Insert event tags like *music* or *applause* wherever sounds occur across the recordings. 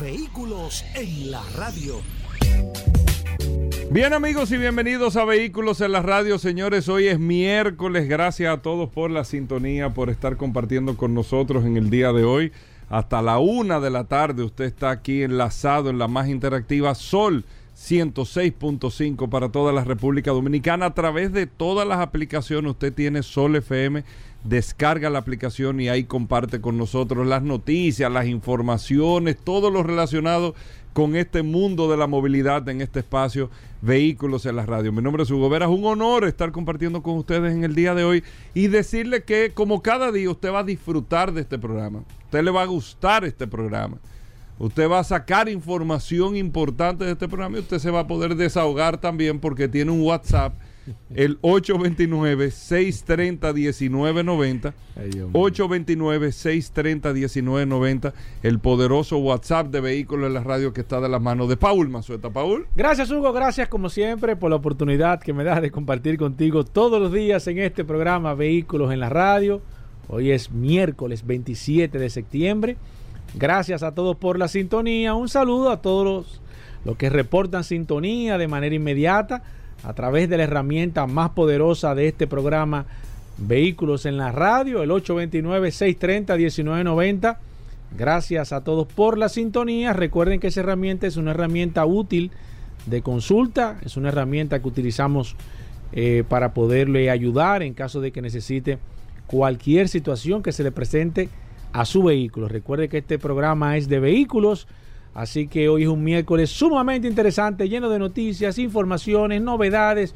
Vehículos en la radio. Bien amigos y bienvenidos a Vehículos en la Radio, señores. Hoy es miércoles. Gracias a todos por la sintonía, por estar compartiendo con nosotros en el día de hoy. Hasta la una de la tarde usted está aquí enlazado en la más interactiva Sol 106.5 para toda la República Dominicana. A través de todas las aplicaciones usted tiene Sol FM descarga la aplicación y ahí comparte con nosotros las noticias, las informaciones, todo lo relacionado con este mundo de la movilidad en este espacio Vehículos en la Radio. Mi nombre es Hugo Vera, es un honor estar compartiendo con ustedes en el día de hoy y decirle que como cada día usted va a disfrutar de este programa, usted le va a gustar este programa. Usted va a sacar información importante de este programa y usted se va a poder desahogar también porque tiene un WhatsApp el 829-630-1990. 829-630-1990. El poderoso WhatsApp de vehículos en la radio que está de las manos de Paul Mazueta. Paul. Gracias, Hugo. Gracias, como siempre, por la oportunidad que me das de compartir contigo todos los días en este programa Vehículos en la radio. Hoy es miércoles 27 de septiembre. Gracias a todos por la sintonía. Un saludo a todos los, los que reportan sintonía de manera inmediata a través de la herramienta más poderosa de este programa, Vehículos en la Radio, el 829-630-1990. Gracias a todos por la sintonía. Recuerden que esa herramienta es una herramienta útil de consulta, es una herramienta que utilizamos eh, para poderle ayudar en caso de que necesite cualquier situación que se le presente a su vehículo. Recuerde que este programa es de vehículos Así que hoy es un miércoles sumamente interesante, lleno de noticias, informaciones, novedades,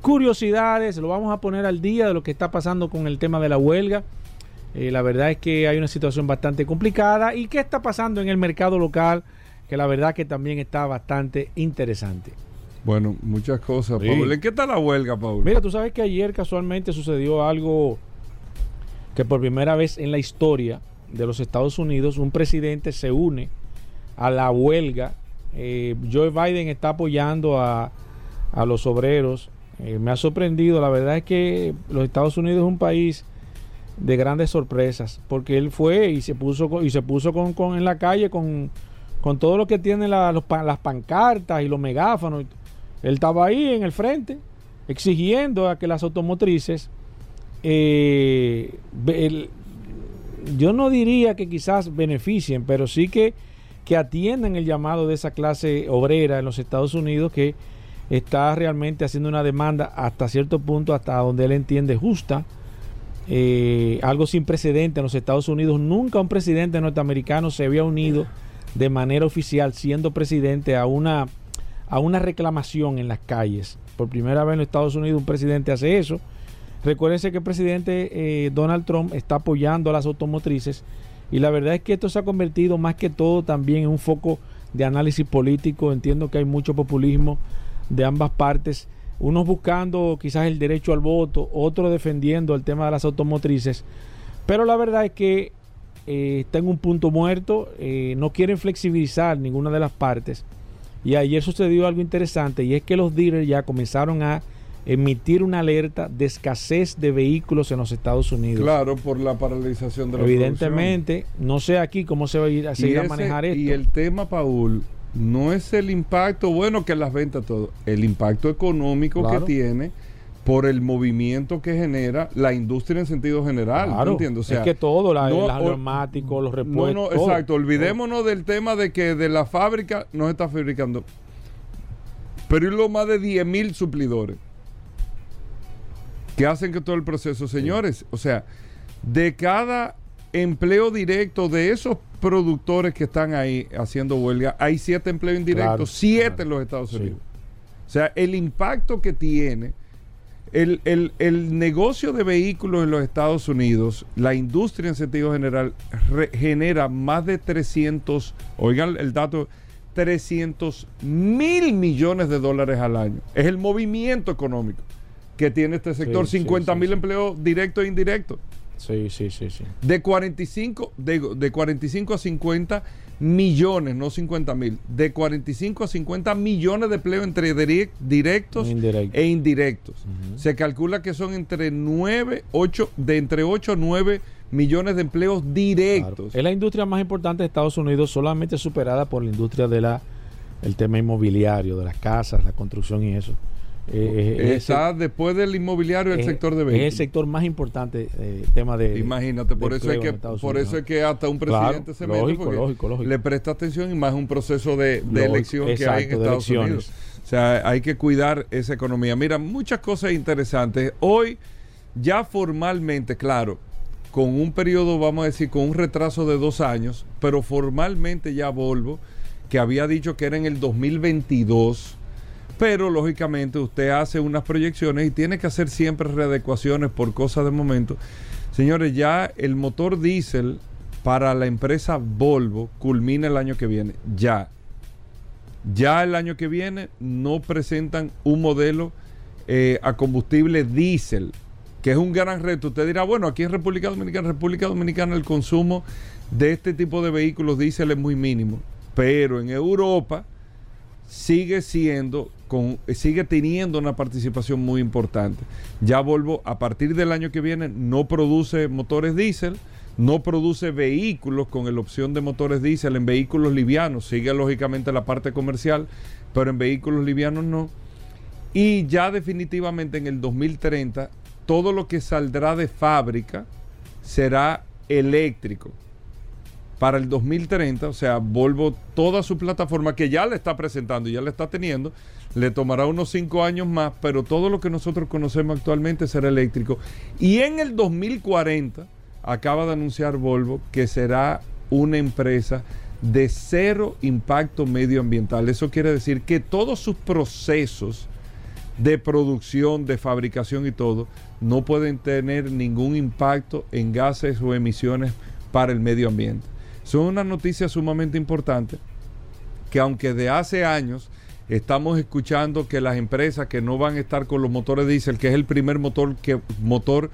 curiosidades. Lo vamos a poner al día de lo que está pasando con el tema de la huelga. Eh, la verdad es que hay una situación bastante complicada. ¿Y qué está pasando en el mercado local? Que la verdad que también está bastante interesante. Bueno, muchas cosas, Paul. ¿En qué está la huelga, Paul? Mira, tú sabes que ayer casualmente sucedió algo que por primera vez en la historia de los Estados Unidos un presidente se une a la huelga. Eh, Joe Biden está apoyando a, los obreros. Eh, me ha sorprendido, la verdad es que los Estados Unidos es un país de grandes sorpresas, porque él fue y se puso y se puso con, en la calle con, todo lo que tiene las pancartas y los megáfonos. Él estaba ahí en el frente exigiendo a que las automotrices, eh, yo no diría que quizás beneficien, pero sí que que atiendan el llamado de esa clase obrera en los Estados Unidos que está realmente haciendo una demanda hasta cierto punto, hasta donde él entiende justa. Eh, algo sin precedente en los Estados Unidos. Nunca un presidente norteamericano se había unido de manera oficial, siendo presidente, a una, a una reclamación en las calles. Por primera vez en los Estados Unidos un presidente hace eso. Recuérdense que el presidente eh, Donald Trump está apoyando a las automotrices y la verdad es que esto se ha convertido más que todo también en un foco de análisis político. Entiendo que hay mucho populismo de ambas partes, unos buscando quizás el derecho al voto, otros defendiendo el tema de las automotrices. Pero la verdad es que eh, está en un punto muerto, eh, no quieren flexibilizar ninguna de las partes. Y ayer sucedió algo interesante y es que los dealers ya comenzaron a emitir una alerta de escasez de vehículos en los Estados Unidos. Claro, por la paralización de la Evidentemente, no sé aquí cómo se va a ir a, seguir a manejar esto. Y el tema, Paul, no es el impacto, bueno, que las ventas todo, el impacto económico que tiene por el movimiento que genera la industria en sentido general. Claro, O sea, es que todo, la, los neumáticos, los repuestos. No, no, exacto. Olvidémonos del tema de que de la fábrica no se está fabricando. Pero hay lo más de 10 mil suplidores que hacen que todo el proceso, señores, o sea, de cada empleo directo de esos productores que están ahí haciendo huelga, hay siete empleos indirectos, siete en los Estados Unidos. O sea, el impacto que tiene El, el- el negocio de vehículos en los Estados Unidos, la industria en sentido general, re- genera más de 300, oigan el dato, 300 mil millones de dólares al año. Es el movimiento económico que tiene este sector, Sí, sí, 50 mil sí, sí. empleos directos e indirectos. Sí, sí, sí, sí. De 45, de, de 45 a 50 millones, no 50 mil, de 45 a 50 millones de empleos entre direct- directos e indirectos. Se calcula que son entre 9, 8, de entre 8 a 9 millones de empleos Claro. directos. Es la industria más importante de Estados Unidos, solamente superada por la industria de la el tema inmobiliario, de las casas, la construcción y eso. Eh, es Está después del inmobiliario el es- sector de Es el vehículos. sector más importante, eh, tema de. Imagínate, por de eso es que por Unidos. eso es que hasta un Claro, presidente se mete lógico, porque lógico, lógico. le presta atención y más un proceso de, elección que hay en Estados. Unidos. O sea, hay que cuidar esa economía. Mira, muchas cosas interesantes. Hoy ya formalmente, claro, con un periodo, vamos a decir, con un retraso de dos años, pero formalmente ya Volvo, que había dicho que era en el 2022, pero lógicamente usted hace unas proyecciones y tiene que hacer siempre readecuaciones por cosas de momento. Señores, ya el motor diésel para la empresa Volvo culmina el año que viene. Ya. Ya el año que viene no presentan un modelo eh, a combustible diésel, que es un gran reto. Usted dirá, bueno, aquí en República Dominicana, República Dominicana el consumo de este tipo de vehículos diésel es muy mínimo, pero en Europa sigue siendo con sigue teniendo una participación muy importante. Ya Volvo a partir del año que viene no produce motores diésel, no produce vehículos con la opción de motores diésel en vehículos livianos, sigue lógicamente la parte comercial, pero en vehículos livianos no. Y ya definitivamente en el 2030 todo lo que saldrá de fábrica será eléctrico para el 2030, o sea, Volvo, toda su plataforma que ya le está presentando y ya le está teniendo, le tomará unos cinco años más, pero todo lo que nosotros conocemos actualmente será eléctrico. Y en el 2040, acaba de anunciar Volvo que será una empresa de cero impacto medioambiental. Eso quiere decir que todos sus procesos de producción, de fabricación y todo, no pueden tener ningún impacto en gases o emisiones para el medio ambiente. Son una noticia sumamente importante que aunque de hace años estamos escuchando que las empresas que no van a estar con los motores diésel, que es el primer motor que, motor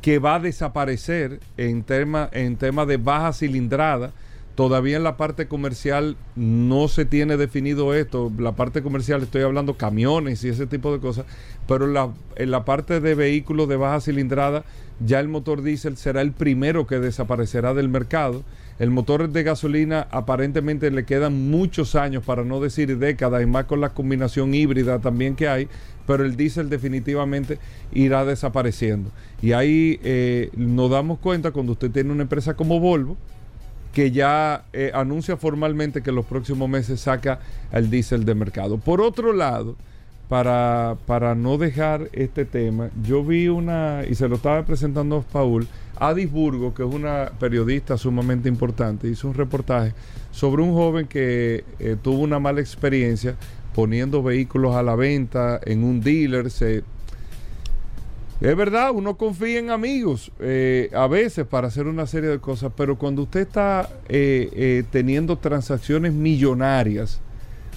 que va a desaparecer en tema, en tema de baja cilindrada, todavía en la parte comercial no se tiene definido esto. La parte comercial estoy hablando camiones y ese tipo de cosas, pero en la, en la parte de vehículos de baja cilindrada ya el motor diésel será el primero que desaparecerá del mercado. El motor de gasolina aparentemente le quedan muchos años, para no decir décadas, y más con la combinación híbrida también que hay, pero el diésel definitivamente irá desapareciendo. Y ahí eh, nos damos cuenta cuando usted tiene una empresa como Volvo, que ya eh, anuncia formalmente que en los próximos meses saca el diésel de mercado. Por otro lado, para, para no dejar este tema, yo vi una, y se lo estaba presentando a Paul, Adis Burgo, que es una periodista sumamente importante, hizo un reportaje sobre un joven que eh, tuvo una mala experiencia poniendo vehículos a la venta en un dealer, se, es verdad, uno confía en amigos eh, a veces para hacer una serie de cosas, pero cuando usted está eh, teniendo transacciones millonarias,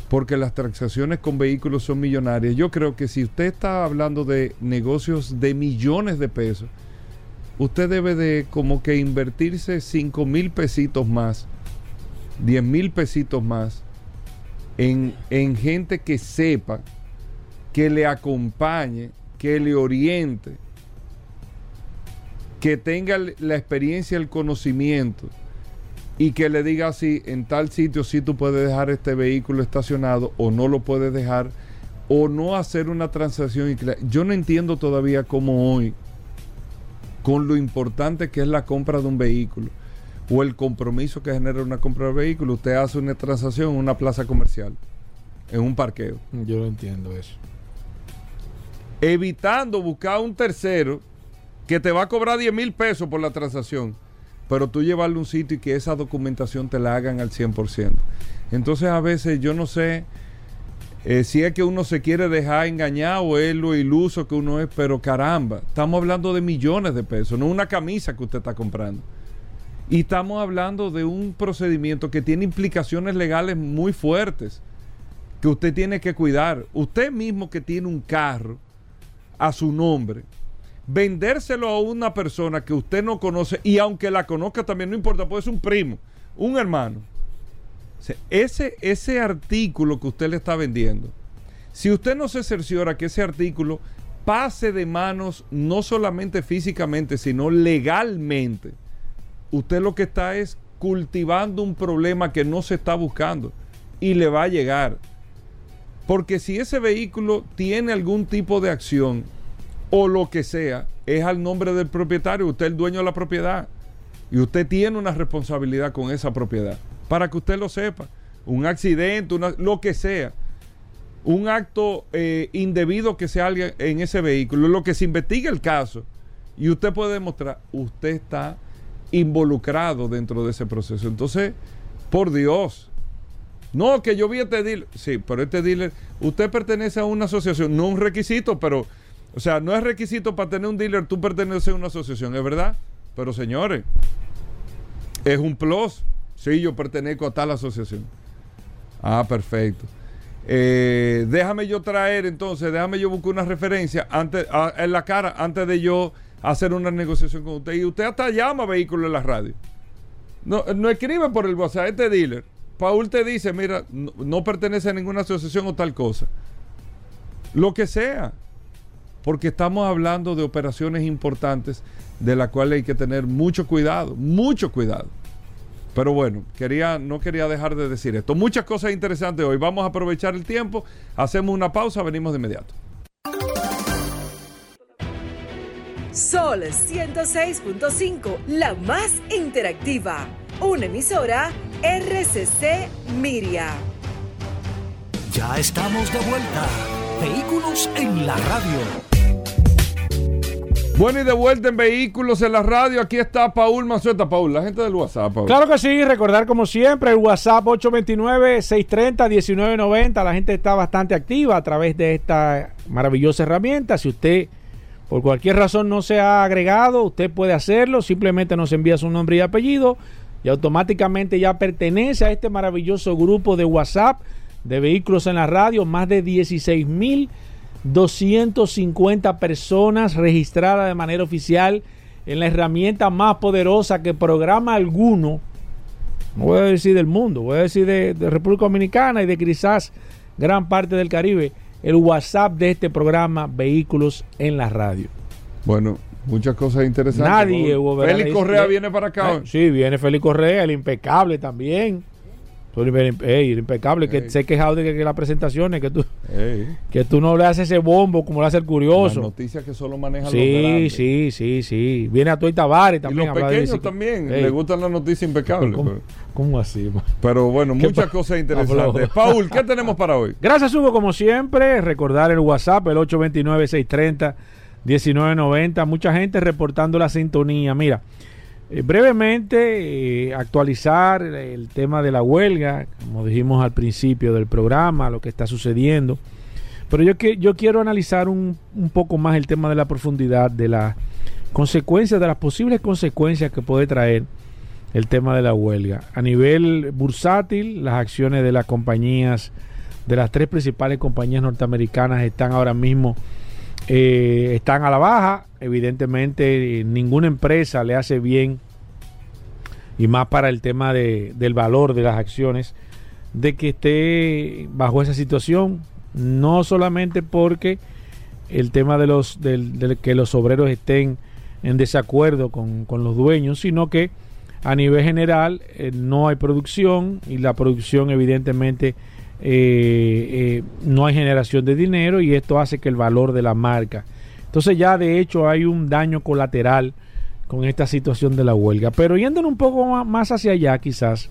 porque las transacciones con vehículos son millonarias, yo creo que si usted está hablando de negocios de millones de pesos, usted debe de como que invertirse 5 mil pesitos más, 10 mil pesitos más en, en gente que sepa, que le acompañe, que le oriente, que tenga la experiencia, el conocimiento y que le diga si en tal sitio sí tú puedes dejar este vehículo estacionado o no lo puedes dejar o no hacer una transacción. Yo no entiendo todavía cómo hoy, con lo importante que es la compra de un vehículo o el compromiso que genera una compra de vehículo, usted hace una transacción en una plaza comercial, en un parqueo Yo no entiendo eso. evitando buscar un tercero que te va a cobrar 10 mil pesos por la transacción, pero tú llevarle a un sitio y que esa documentación te la hagan al 100%. Entonces a veces yo no sé eh, si es que uno se quiere dejar engañar o es lo iluso que uno es, pero caramba, estamos hablando de millones de pesos, no una camisa que usted está comprando. Y estamos hablando de un procedimiento que tiene implicaciones legales muy fuertes, que usted tiene que cuidar. Usted mismo que tiene un carro a su nombre, vendérselo a una persona que usted no conoce y aunque la conozca también no importa, puede ser un primo, un hermano ese, ese artículo que usted le está vendiendo, si usted no se cerciora que ese artículo pase de manos no solamente físicamente, sino legalmente, usted lo que está es cultivando un problema que no se está buscando y le va a llegar. Porque si ese vehículo tiene algún tipo de acción o lo que sea, es al nombre del propietario, usted es el dueño de la propiedad y usted tiene una responsabilidad con esa propiedad para que usted lo sepa. Un accidente, lo que sea. Un acto eh, indebido que sea alguien en ese vehículo, lo que se investigue el caso y usted puede demostrar, usted está involucrado dentro de ese proceso. Entonces, por Dios, no, que yo vi este dealer. Sí, pero este dealer, usted pertenece a una asociación, no un requisito, pero, o sea, no es requisito para tener un dealer, tú perteneces a una asociación, es verdad. Pero señores, es un plus. Sí, yo pertenezco a tal asociación. Ah, perfecto. Eh, déjame yo traer entonces, déjame yo buscar una referencia antes, en la cara antes de yo hacer una negociación con usted. Y usted hasta llama vehículo en la radio. No, no escribe por el WhatsApp, este dealer. Paul te dice, mira, no pertenece a ninguna asociación o tal cosa. Lo que sea. Porque estamos hablando de operaciones importantes de las cuales hay que tener mucho cuidado, mucho cuidado. Pero bueno, quería, no quería dejar de decir esto. Muchas cosas interesantes hoy. Vamos a aprovechar el tiempo, hacemos una pausa, venimos de inmediato. Sol 106.5, la más interactiva. Una emisora RCC Miria. Ya estamos de vuelta. Vehículos en la radio. Bueno, y de vuelta en Vehículos en la Radio, aquí está Paul Mazueta. Paul, la gente del WhatsApp. Claro que sí, recordar como siempre el WhatsApp 829-630-1990. La gente está bastante activa a través de esta maravillosa herramienta. Si usted por cualquier razón no se ha agregado, usted puede hacerlo. Simplemente nos envía su nombre y apellido y automáticamente ya pertenece a este maravilloso grupo de WhatsApp de Vehículos en la Radio. Más de 16 mil 250 personas registradas de manera oficial en la herramienta más poderosa que programa alguno, no voy a decir del mundo, voy a decir de, República Dominicana y de quizás gran parte del Caribe, el WhatsApp de este programa Vehículos en la Radio. Bueno, muchas cosas interesantes. Nadie, Félix Correa viene para acá. Sí, viene Félix Correa, el impecable también. Ey, impecable, que se quejado de que, las presentaciones, que tú, que tú no le haces ese bombo como le hace el curioso. Las noticias que solo manejan sí, los grandes. Sí, sí, sí, Viene a Toy Tavares también. Y los pequeños también, le gustan las noticias impecables. ¿Cómo, así? Pero bueno, muchas cosas *laughs* interesantes. Paul, ¿qué tenemos para hoy? Gracias, Hugo, como siempre. Recordar el WhatsApp, el 829-630-1990. Mucha gente reportando la sintonía. Mira, eh, brevemente, eh, actualizar el tema de la huelga, como dijimos al principio del programa, lo que está sucediendo. Pero yo, que, yo quiero analizar un, un poco más el tema de la profundidad, de las consecuencias, de las posibles consecuencias que puede traer el tema de la huelga. A nivel bursátil, las acciones de las compañías, de las tres principales compañías norteamericanas están ahora mismo eh, están a la baja. Evidentemente, ninguna empresa le hace bien, y más para el tema de, del valor de las acciones, de que esté bajo esa situación. No solamente porque el tema de los de, que los obreros estén en desacuerdo con, con, los dueños, sino que a nivel general eh, no hay producción y la producción evidentemente eh, eh, no hay generación de dinero y esto hace que el valor de la marca. Entonces ya de hecho hay un daño colateral con esta situación de la huelga. Pero yendo un poco más hacia allá quizás,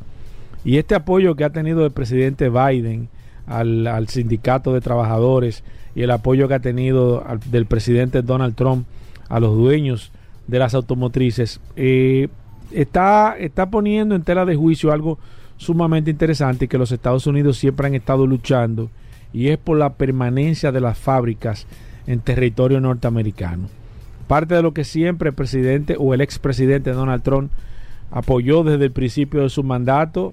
y este apoyo que ha tenido el presidente Biden al, sindicato de trabajadores y el apoyo que ha tenido del presidente Donald Trump a los dueños de las automotrices, eh, está, está poniendo en tela de juicio algo sumamente interesante que los Estados Unidos siempre han estado luchando y es por la permanencia de las fábricas en territorio norteamericano. Parte de lo que siempre el presidente o el expresidente Donald Trump apoyó desde el principio de su mandato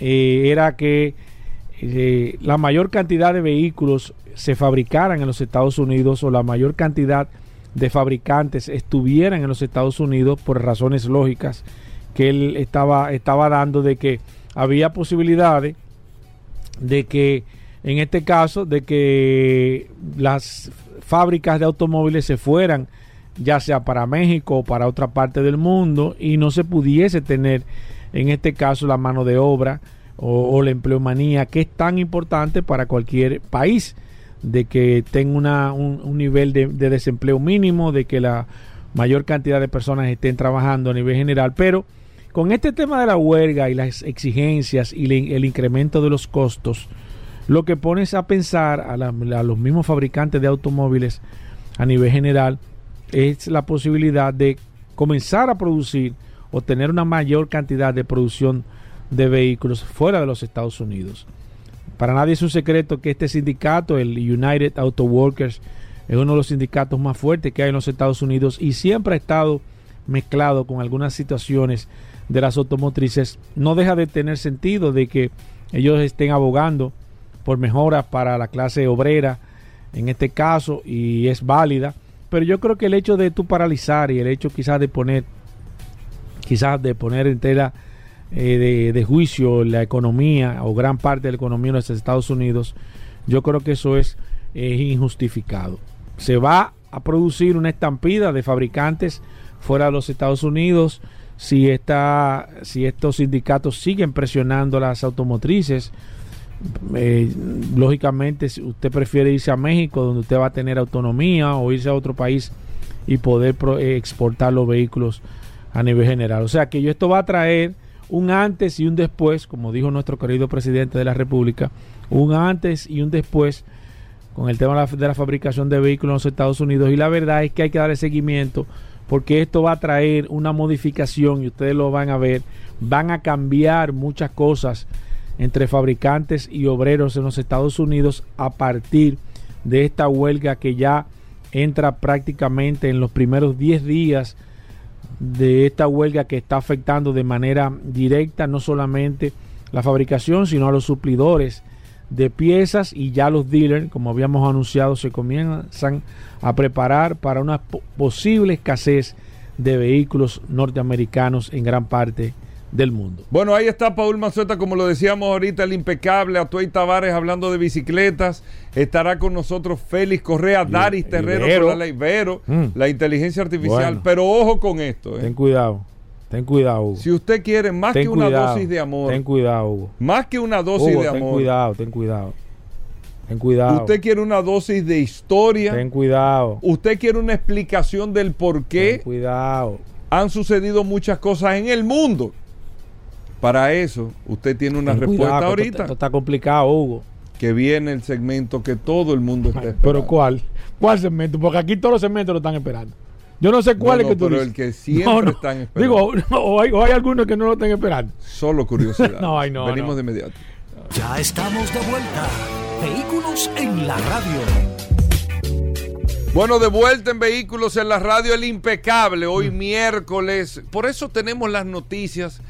eh, era que eh, la mayor cantidad de vehículos se fabricaran en los Estados Unidos o la mayor cantidad de fabricantes estuvieran en los Estados Unidos por razones lógicas que él estaba, estaba dando de que había posibilidades de que en este caso de que las fábricas de automóviles se fueran ya sea para México o para otra parte del mundo y no se pudiese tener en este caso la mano de obra o, la empleomanía que es tan importante para cualquier país de que tenga un, nivel de, desempleo mínimo, de que la mayor cantidad de personas estén trabajando a nivel general, pero con este tema de la huelga y las exigencias y el incremento de los costos, lo que pones a pensar a, a los mismos fabricantes de automóviles a nivel general es la posibilidad de comenzar a producir o tener una mayor cantidad de producción de vehículos fuera de los Estados Unidos. Para nadie es un secreto que este sindicato, el United Auto Workers, es uno de los sindicatos más fuertes que hay en los Estados Unidos y siempre ha estado mezclado con algunas situaciones de las automotrices. No deja de tener sentido de que ellos estén abogando por mejoras para la clase obrera en este caso y es válida. Pero yo creo que el hecho de tú paralizar y el hecho quizás de poner quizás de poner en tela eh, de, juicio la economía o gran parte de la economía de los Estados Unidos, yo creo que eso es, injustificado. Se va a producir una estampida de fabricantes fuera de los Estados Unidos si, esta, si estos sindicatos siguen presionando las automotrices. Eh, lógicamente, si usted prefiere irse a México, donde usted va a tener autonomía, o irse a otro país y poder eh, exportar los vehículos a nivel general. O sea que esto va a traer un antes y un después, como dijo nuestro querido presidente de la República, un antes y un después con el tema de la, fabricación de vehículos en los Estados Unidos. Y la verdad es que hay que darle seguimiento porque esto va a traer una modificación y ustedes lo van a ver, van a cambiar muchas cosas entre fabricantes y obreros en los Estados Unidos a partir de esta huelga que ya entra prácticamente en los primeros 10 días de esta huelga que está afectando de manera directa no solamente la fabricación, sino a los suplidores de piezas y ya los dealers, como habíamos anunciado, se comienzan a preparar para una posible escasez de vehículos norteamericanos en gran parte del mundo. Bueno, ahí está Paul Mazueta, como lo decíamos ahorita, el impecable, Atuay Tavares hablando de bicicletas. Estará con nosotros Félix Correa, Daris Terrero, la ley Vero, mm. la inteligencia artificial. Pero ojo con esto. ¿eh? Ten cuidado. Ten cuidado, Hugo. Si usted quiere más que una dosis de amor. Ten cuidado, Hugo. Más que una dosis de amor. Ten cuidado, ten cuidado. Ten cuidado. Usted quiere una dosis de historia. Ten cuidado. Usted quiere una explicación del por qué. Ten cuidado. Han sucedido muchas cosas en el mundo para eso, usted tiene una respuesta ahorita. Esto, está complicado, Hugo. Que viene el segmento que todo el mundo está esperando. ¿Pero cuál? ¿Cuál segmento? Porque aquí todos los segmentos lo están esperando. Yo no sé cuál es que tú pero el que siempre están esperando. Digo, *laughs* o hay, o hay, algunos que no lo están esperando. Solo curiosidad. *laughs* no, ay, no. Venimos de inmediato. Ya estamos de vuelta. Vehículos en la radio. Bueno, de vuelta en Vehículos en la radio, el impecable, hoy miércoles. Por eso tenemos las noticias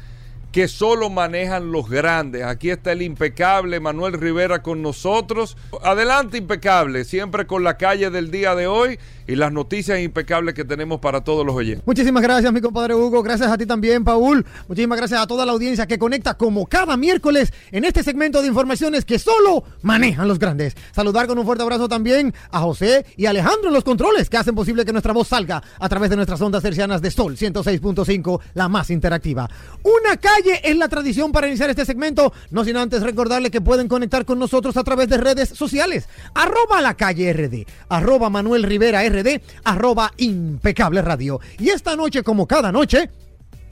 que solo manejan los grandes. Aquí está el impecable Manuel Rivera con nosotros. Adelante, impecable, siempre con la calle del día de hoy y las noticias impecables que tenemos para todos los oyentes. Muchísimas gracias, mi compadre Hugo. Gracias a ti también, Paul. Muchísimas gracias a toda la audiencia que conecta como cada miércoles en este segmento de informaciones que solo manejan los grandes. Saludar con un fuerte abrazo también a José y Alejandro en los controles que hacen posible que nuestra voz salga a través de nuestras ondas tercianas de Sol 106.5, la más interactiva. Una calle es la tradición para iniciar este segmento, no sin antes recordarle que pueden conectar con nosotros a través de redes sociales. Arroba la calle RD, arroba Manuel Rivera RD, arroba impecable radio. Y esta noche, como cada noche,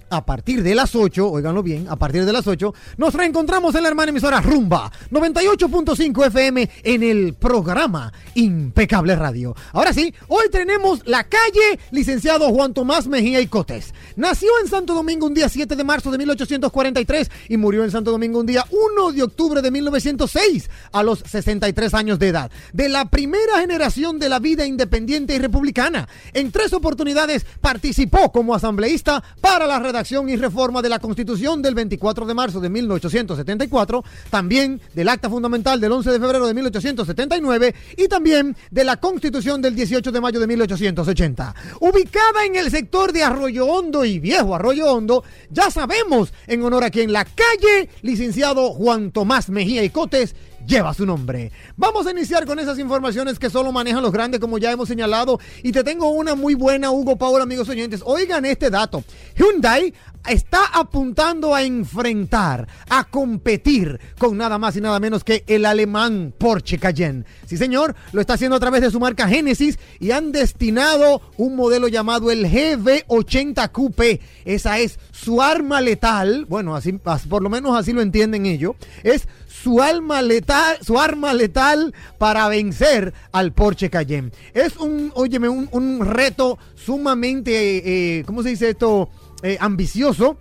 a partir de las 8, oiganlo bien, a partir de las 8, nos reencontramos en la hermana emisora Rumba 98.5 FM en el programa Impecable Radio. Ahora sí, hoy tenemos la calle licenciado Juan Tomás Mejía y Cotes. Nació en Santo Domingo un día 7 de marzo de 1843 y murió en Santo Domingo un día 1 de octubre de 1906 a los 63 años de edad. De la primera generación de la vida independiente y republicana. En tres oportunidades participó como asambleísta para la redacción y reforma de la Constitución del 24 de marzo de 1874, también del Acta Fundamental del 11 de febrero de 1879 y también de la Constitución del 18 de mayo de 1880. Ubicada en el sector de Arroyo Hondo y Viejo Arroyo Hondo, ya sabemos en honor a quien la calle licenciado Juan Tomás Mejía y Cotes lleva su nombre. Vamos a iniciar con esas informaciones que solo manejan los grandes, como ya hemos señalado. Y te tengo una muy buena, Hugo Paul, amigos oyentes. Oigan este dato. Hyundai está apuntando a enfrentar, a competir con nada más y nada menos que el alemán Porsche Cayenne. Sí, señor, lo está haciendo a través de su marca Genesis y han destinado un modelo llamado el GV80 Coupe. Esa es su arma letal. Bueno, así, por lo menos así lo entienden ellos. Es su alma letal, su arma letal para vencer al Porsche Cayenne. Es un, óyeme, un, un reto sumamente, eh, ¿cómo se dice esto? Eh, ambicioso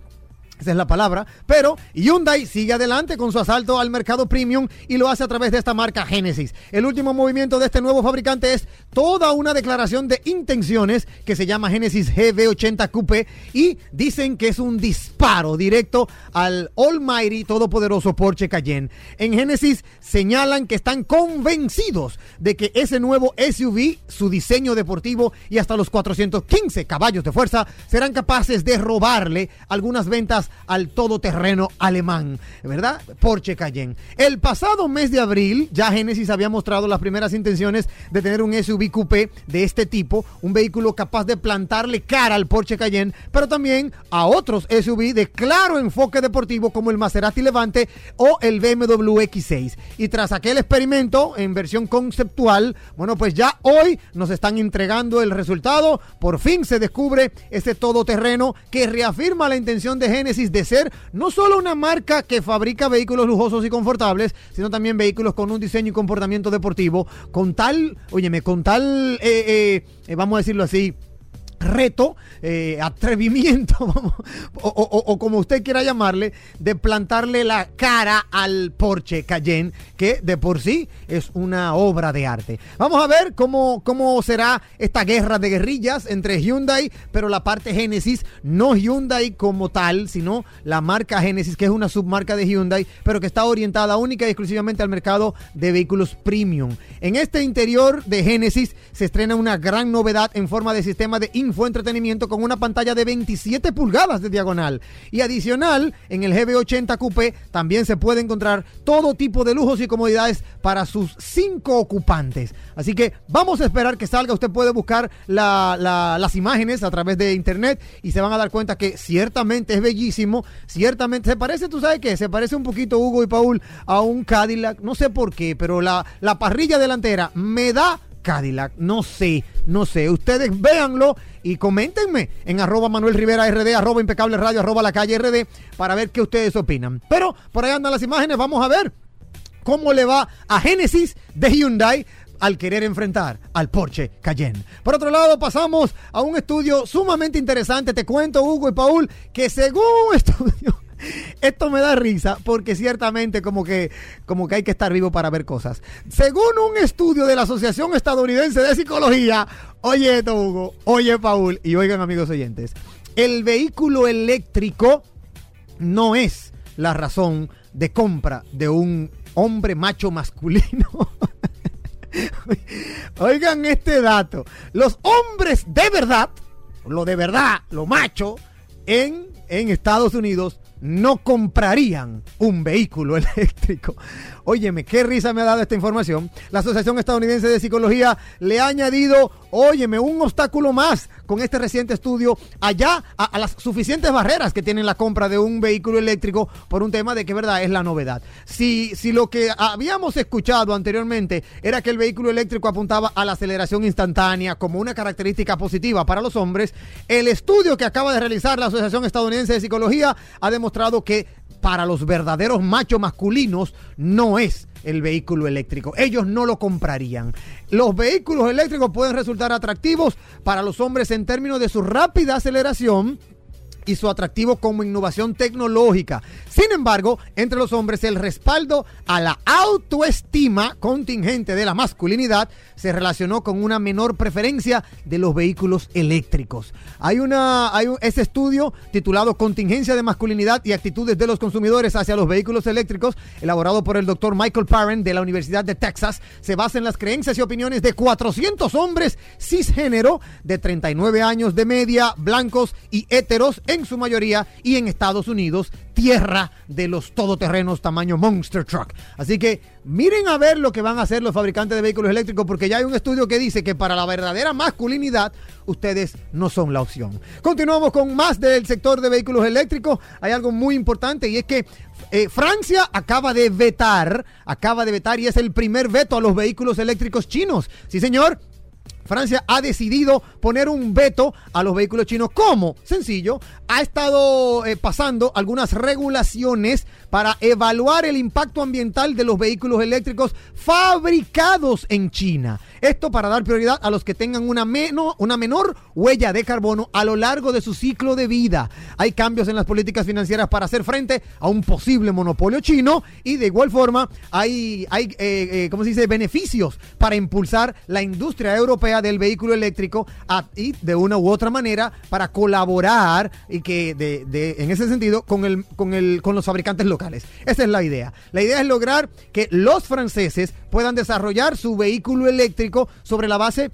esa es la palabra. Pero Hyundai sigue adelante con su asalto al mercado premium y lo hace a través de esta marca Genesis. El último movimiento de este nuevo fabricante es toda una declaración de intenciones que se llama Genesis GV80 Coupe y dicen que es un disparo directo al almighty todopoderoso Porsche Cayenne. En Genesis señalan que están convencidos de que ese nuevo SUV, su diseño deportivo y hasta los 415 caballos de fuerza serán capaces de robarle algunas ventas al todoterreno alemán, ¿verdad? Porsche Cayenne. El pasado mes de abril, ya Genesis había mostrado las primeras intenciones de tener un SUV coupé de este tipo, un vehículo capaz de plantarle cara al Porsche Cayenne, pero también a otros SUV de claro enfoque deportivo como el Maserati Levante o el BMW X6. Y tras aquel experimento en versión conceptual, bueno, pues ya hoy nos están entregando el resultado. Por fin se descubre este todoterreno que reafirma la intención de Genesis de ser no solo una marca que fabrica vehículos lujosos y confortables, sino también vehículos con un diseño y comportamiento deportivo, con tal, óyeme, con tal, eh, eh, vamos a decirlo así, reto, eh, atrevimiento, *laughs* o, como usted quiera llamarle, de plantarle la cara al Porsche Cayenne, que de por sí es una obra de arte. Vamos a ver cómo, cómo será esta guerra de guerrillas entre Hyundai, pero la parte Genesis, no Hyundai como tal, sino la marca Genesis, que es una submarca de Hyundai, pero que está orientada única y exclusivamente al mercado de vehículos premium. En este interior de Genesis se estrena una gran novedad en forma de sistema de entretenimiento con una pantalla de 27 pulgadas de diagonal. Y adicional, en el GB80 Coupé también se puede encontrar todo tipo de lujos y comodidades para sus cinco ocupantes. Así que vamos a esperar que salga. Usted puede buscar las imágenes a través de internet y se van a dar cuenta que ciertamente es bellísimo. Ciertamente se parece, tú sabes qué, se parece un poquito Hugo y Paul a un Cadillac. No sé por qué, pero la, la parrilla delantera me da Cadillac. No sé, no sé. Ustedes véanlo y coméntenme en arroba Manuel Rivera RD, arroba impecable radio, arroba la calle RD, para ver qué ustedes opinan. Pero por ahí andan las imágenes, vamos a ver cómo le va a Genesis de Hyundai al querer enfrentar al Porsche Cayenne. Por otro lado, pasamos a un estudio sumamente interesante. Te cuento, Hugo y Paul, que según *laughs* estudio esto me da risa porque ciertamente como que, como que hay que estar vivo para ver cosas. Según un estudio de la Asociación Estadounidense de Psicología, oye esto Hugo, oye Paul y oigan amigos oyentes, el vehículo eléctrico no es la razón de compra de un hombre macho masculino. *laughs* Oigan este dato. Los hombres de verdad, lo de verdad, lo macho, en, en Estados Unidos no comprarían un vehículo *laughs* eléctrico. Óyeme, qué risa me ha dado esta información. La Asociación Estadounidense de Psicología le ha añadido, óyeme, un obstáculo más con este reciente estudio allá a, las suficientes barreras que tiene la compra de un vehículo eléctrico por un tema de que, verdad, es la novedad. Si, si lo que habíamos escuchado anteriormente era que el vehículo eléctrico apuntaba a la aceleración instantánea como una característica positiva para los hombres, el estudio que acaba de realizar la Asociación Estadounidense de Psicología ha demostrado que para los verdaderos machos masculinos no es el vehículo eléctrico. Ellos no lo comprarían. Los vehículos eléctricos pueden resultar atractivos para los hombres en términos de su rápida aceleración y su atractivo como innovación tecnológica. Sin embargo, entre los hombres el respaldo a la autoestima contingente de la masculinidad se relacionó con una menor preferencia de los vehículos eléctricos. Hay una hay un, ese estudio titulado Contingencia de masculinidad y actitudes de los consumidores hacia los vehículos eléctricos, elaborado por el doctor Michael Parent de la Universidad de Texas, se basa en las creencias y opiniones de 400 hombres cisgénero de 39 años de media, blancos y héteros en su mayoría y en Estados Unidos, tierra de los todoterrenos tamaño Monster Truck. Así que miren a ver lo que van a hacer los fabricantes de vehículos eléctricos porque ya hay un estudio que dice que para la verdadera masculinidad ustedes no son la opción. Continuamos con más del sector de vehículos eléctricos. Hay algo muy importante y es que eh, Francia acaba de vetar, acaba de vetar y es el primer veto a los vehículos eléctricos chinos. Sí, señor. Francia ha decidido poner un veto a los vehículos chinos. ¿Cómo? Sencillo. Ha estado eh, pasando algunas regulaciones para evaluar el impacto ambiental de los vehículos eléctricos fabricados en China. Esto para dar prioridad a los que tengan una, meno, una menor huella de carbono a lo largo de su ciclo de vida. Hay cambios en las políticas financieras para hacer frente a un posible monopolio chino y de igual forma hay, hay eh, eh, ¿cómo se dice?, beneficios para impulsar la industria europea del vehículo eléctrico y de una u otra manera para colaborar y que en ese sentido con, con los fabricantes locales. Esa es la idea. La idea es lograr que los franceses puedan desarrollar su vehículo eléctrico sobre la base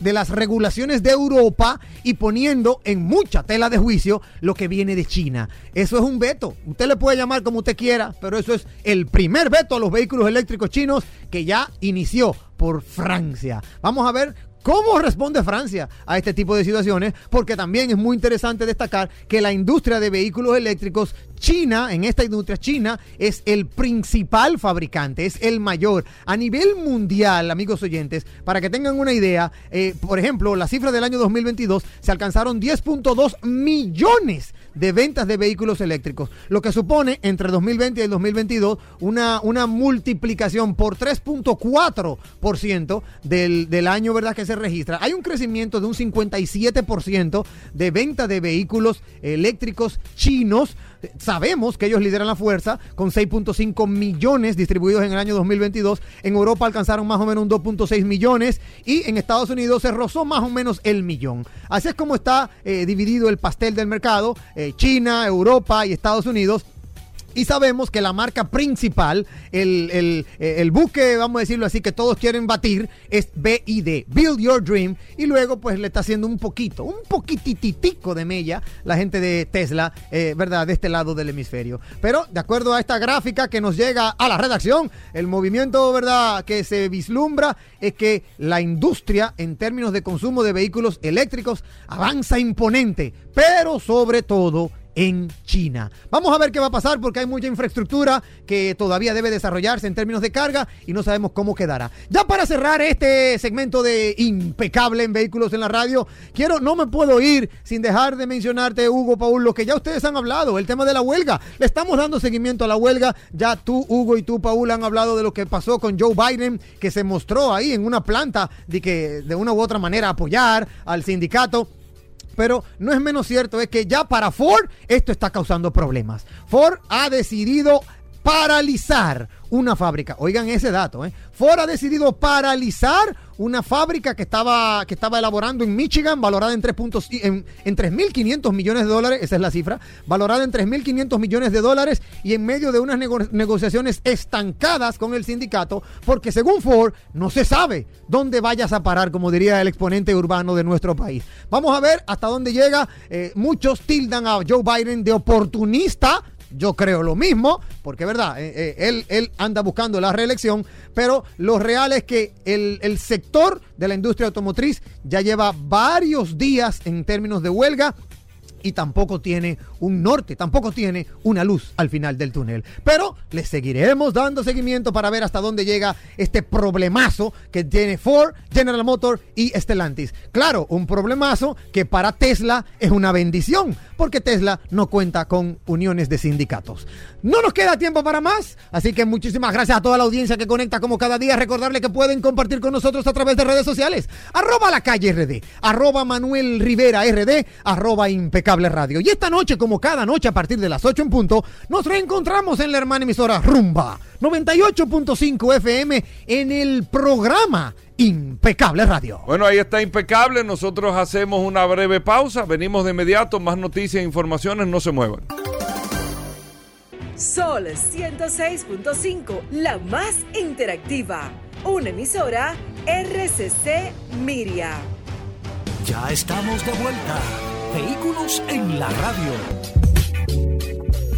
de las regulaciones de Europa y poniendo en mucha tela de juicio lo que viene de China. Eso es un veto. Usted le puede llamar como usted quiera, pero eso es el primer veto a los vehículos eléctricos chinos que ya inició por Francia. Vamos a ver ¿Cómo responde Francia a este tipo de situaciones? Porque también es muy interesante destacar que la industria de vehículos eléctricos, China, en esta industria, China es el principal fabricante, es el mayor. A nivel mundial, amigos oyentes, para que tengan una idea, eh, por ejemplo, la cifra del año 2022 se alcanzaron 10.2 millones de ventas de vehículos eléctricos, lo que supone entre 2020 y el 2022 una, una multiplicación por 3.4% del, del año ¿verdad? que se registra. Hay un crecimiento de un 57% de venta de vehículos eléctricos chinos. Sabemos que ellos lideran la fuerza con 6.5 millones distribuidos en el año 2022. En Europa alcanzaron más o menos un 2.6 millones y en Estados Unidos se rozó más o menos el millón. Así es como está eh, dividido el pastel del mercado. Eh, China, Europa y Estados Unidos y sabemos que la marca principal, el, el, el, buque, vamos a decirlo así, que todos quieren batir, es BID, Build Your Dream. Y luego, pues le está haciendo un poquito, un poquititico de mella la gente de Tesla, eh, ¿verdad? De este lado del hemisferio. Pero de acuerdo a esta gráfica que nos llega a la redacción, el movimiento, ¿verdad? Que se vislumbra es que la industria, en términos de consumo de vehículos eléctricos, avanza imponente, pero sobre todo en China. Vamos a ver qué va a pasar porque hay mucha infraestructura que todavía debe desarrollarse en términos de carga y no sabemos cómo quedará. Ya para cerrar este segmento de impecable en vehículos en la radio, quiero, no me puedo ir sin dejar de mencionarte, Hugo, Paul, lo que ya ustedes han hablado, el tema de la huelga. Le estamos dando seguimiento a la huelga. Ya tú, Hugo, y tú, Paul, han hablado de lo que pasó con Joe Biden, que se mostró ahí en una planta de que de una u otra manera apoyar al sindicato pero no es menos cierto, es que ya para Ford esto está causando problemas. Ford ha decidido paralizar una fábrica. Oigan ese dato, ¿eh? Ford ha decidido paralizar una fábrica que estaba, que estaba elaborando en Michigan, valorada en 3, puntos- en, en 3.500 millones de dólares, esa es la cifra, valorada en 3.500 millones de dólares y en medio de unas nego- negociaciones estancadas con el sindicato, porque según Ford no se sabe dónde vayas a parar, como diría el exponente urbano de nuestro país. Vamos a ver hasta dónde llega. Eh, muchos tildan a Joe Biden de oportunista. Yo creo lo mismo, porque verdad, Eh, eh, él, él anda buscando la reelección, pero lo real es que el, el sector de la industria automotriz ya lleva varios días en términos de huelga y tampoco tiene un norte, tampoco tiene una luz al final del túnel. Pero le seguiremos dando seguimiento para ver hasta dónde llega este problemazo que tiene Ford, General Motors y Stellantis. Claro, un problemazo que para Tesla es una bendición, porque Tesla no cuenta con uniones de sindicatos. No nos queda tiempo para más, así que muchísimas gracias a toda la audiencia que conecta como cada día. Recordarle que pueden compartir con nosotros a través de redes sociales. Arroba la calle RD, arroba Manuel Rivera RD, arroba impecable radio. Y esta noche, como cada noche a partir de las 8 en punto, nos reencontramos en la hermana emisora Rumba 98.5 FM en el programa Impecable Radio. Bueno, ahí está impecable. Nosotros hacemos una breve pausa. Venimos de inmediato. Más noticias e informaciones. No se muevan. Sol 106.5, la más interactiva. Una emisora RCC Miria. Ya estamos de vuelta. Vehículos en la radio.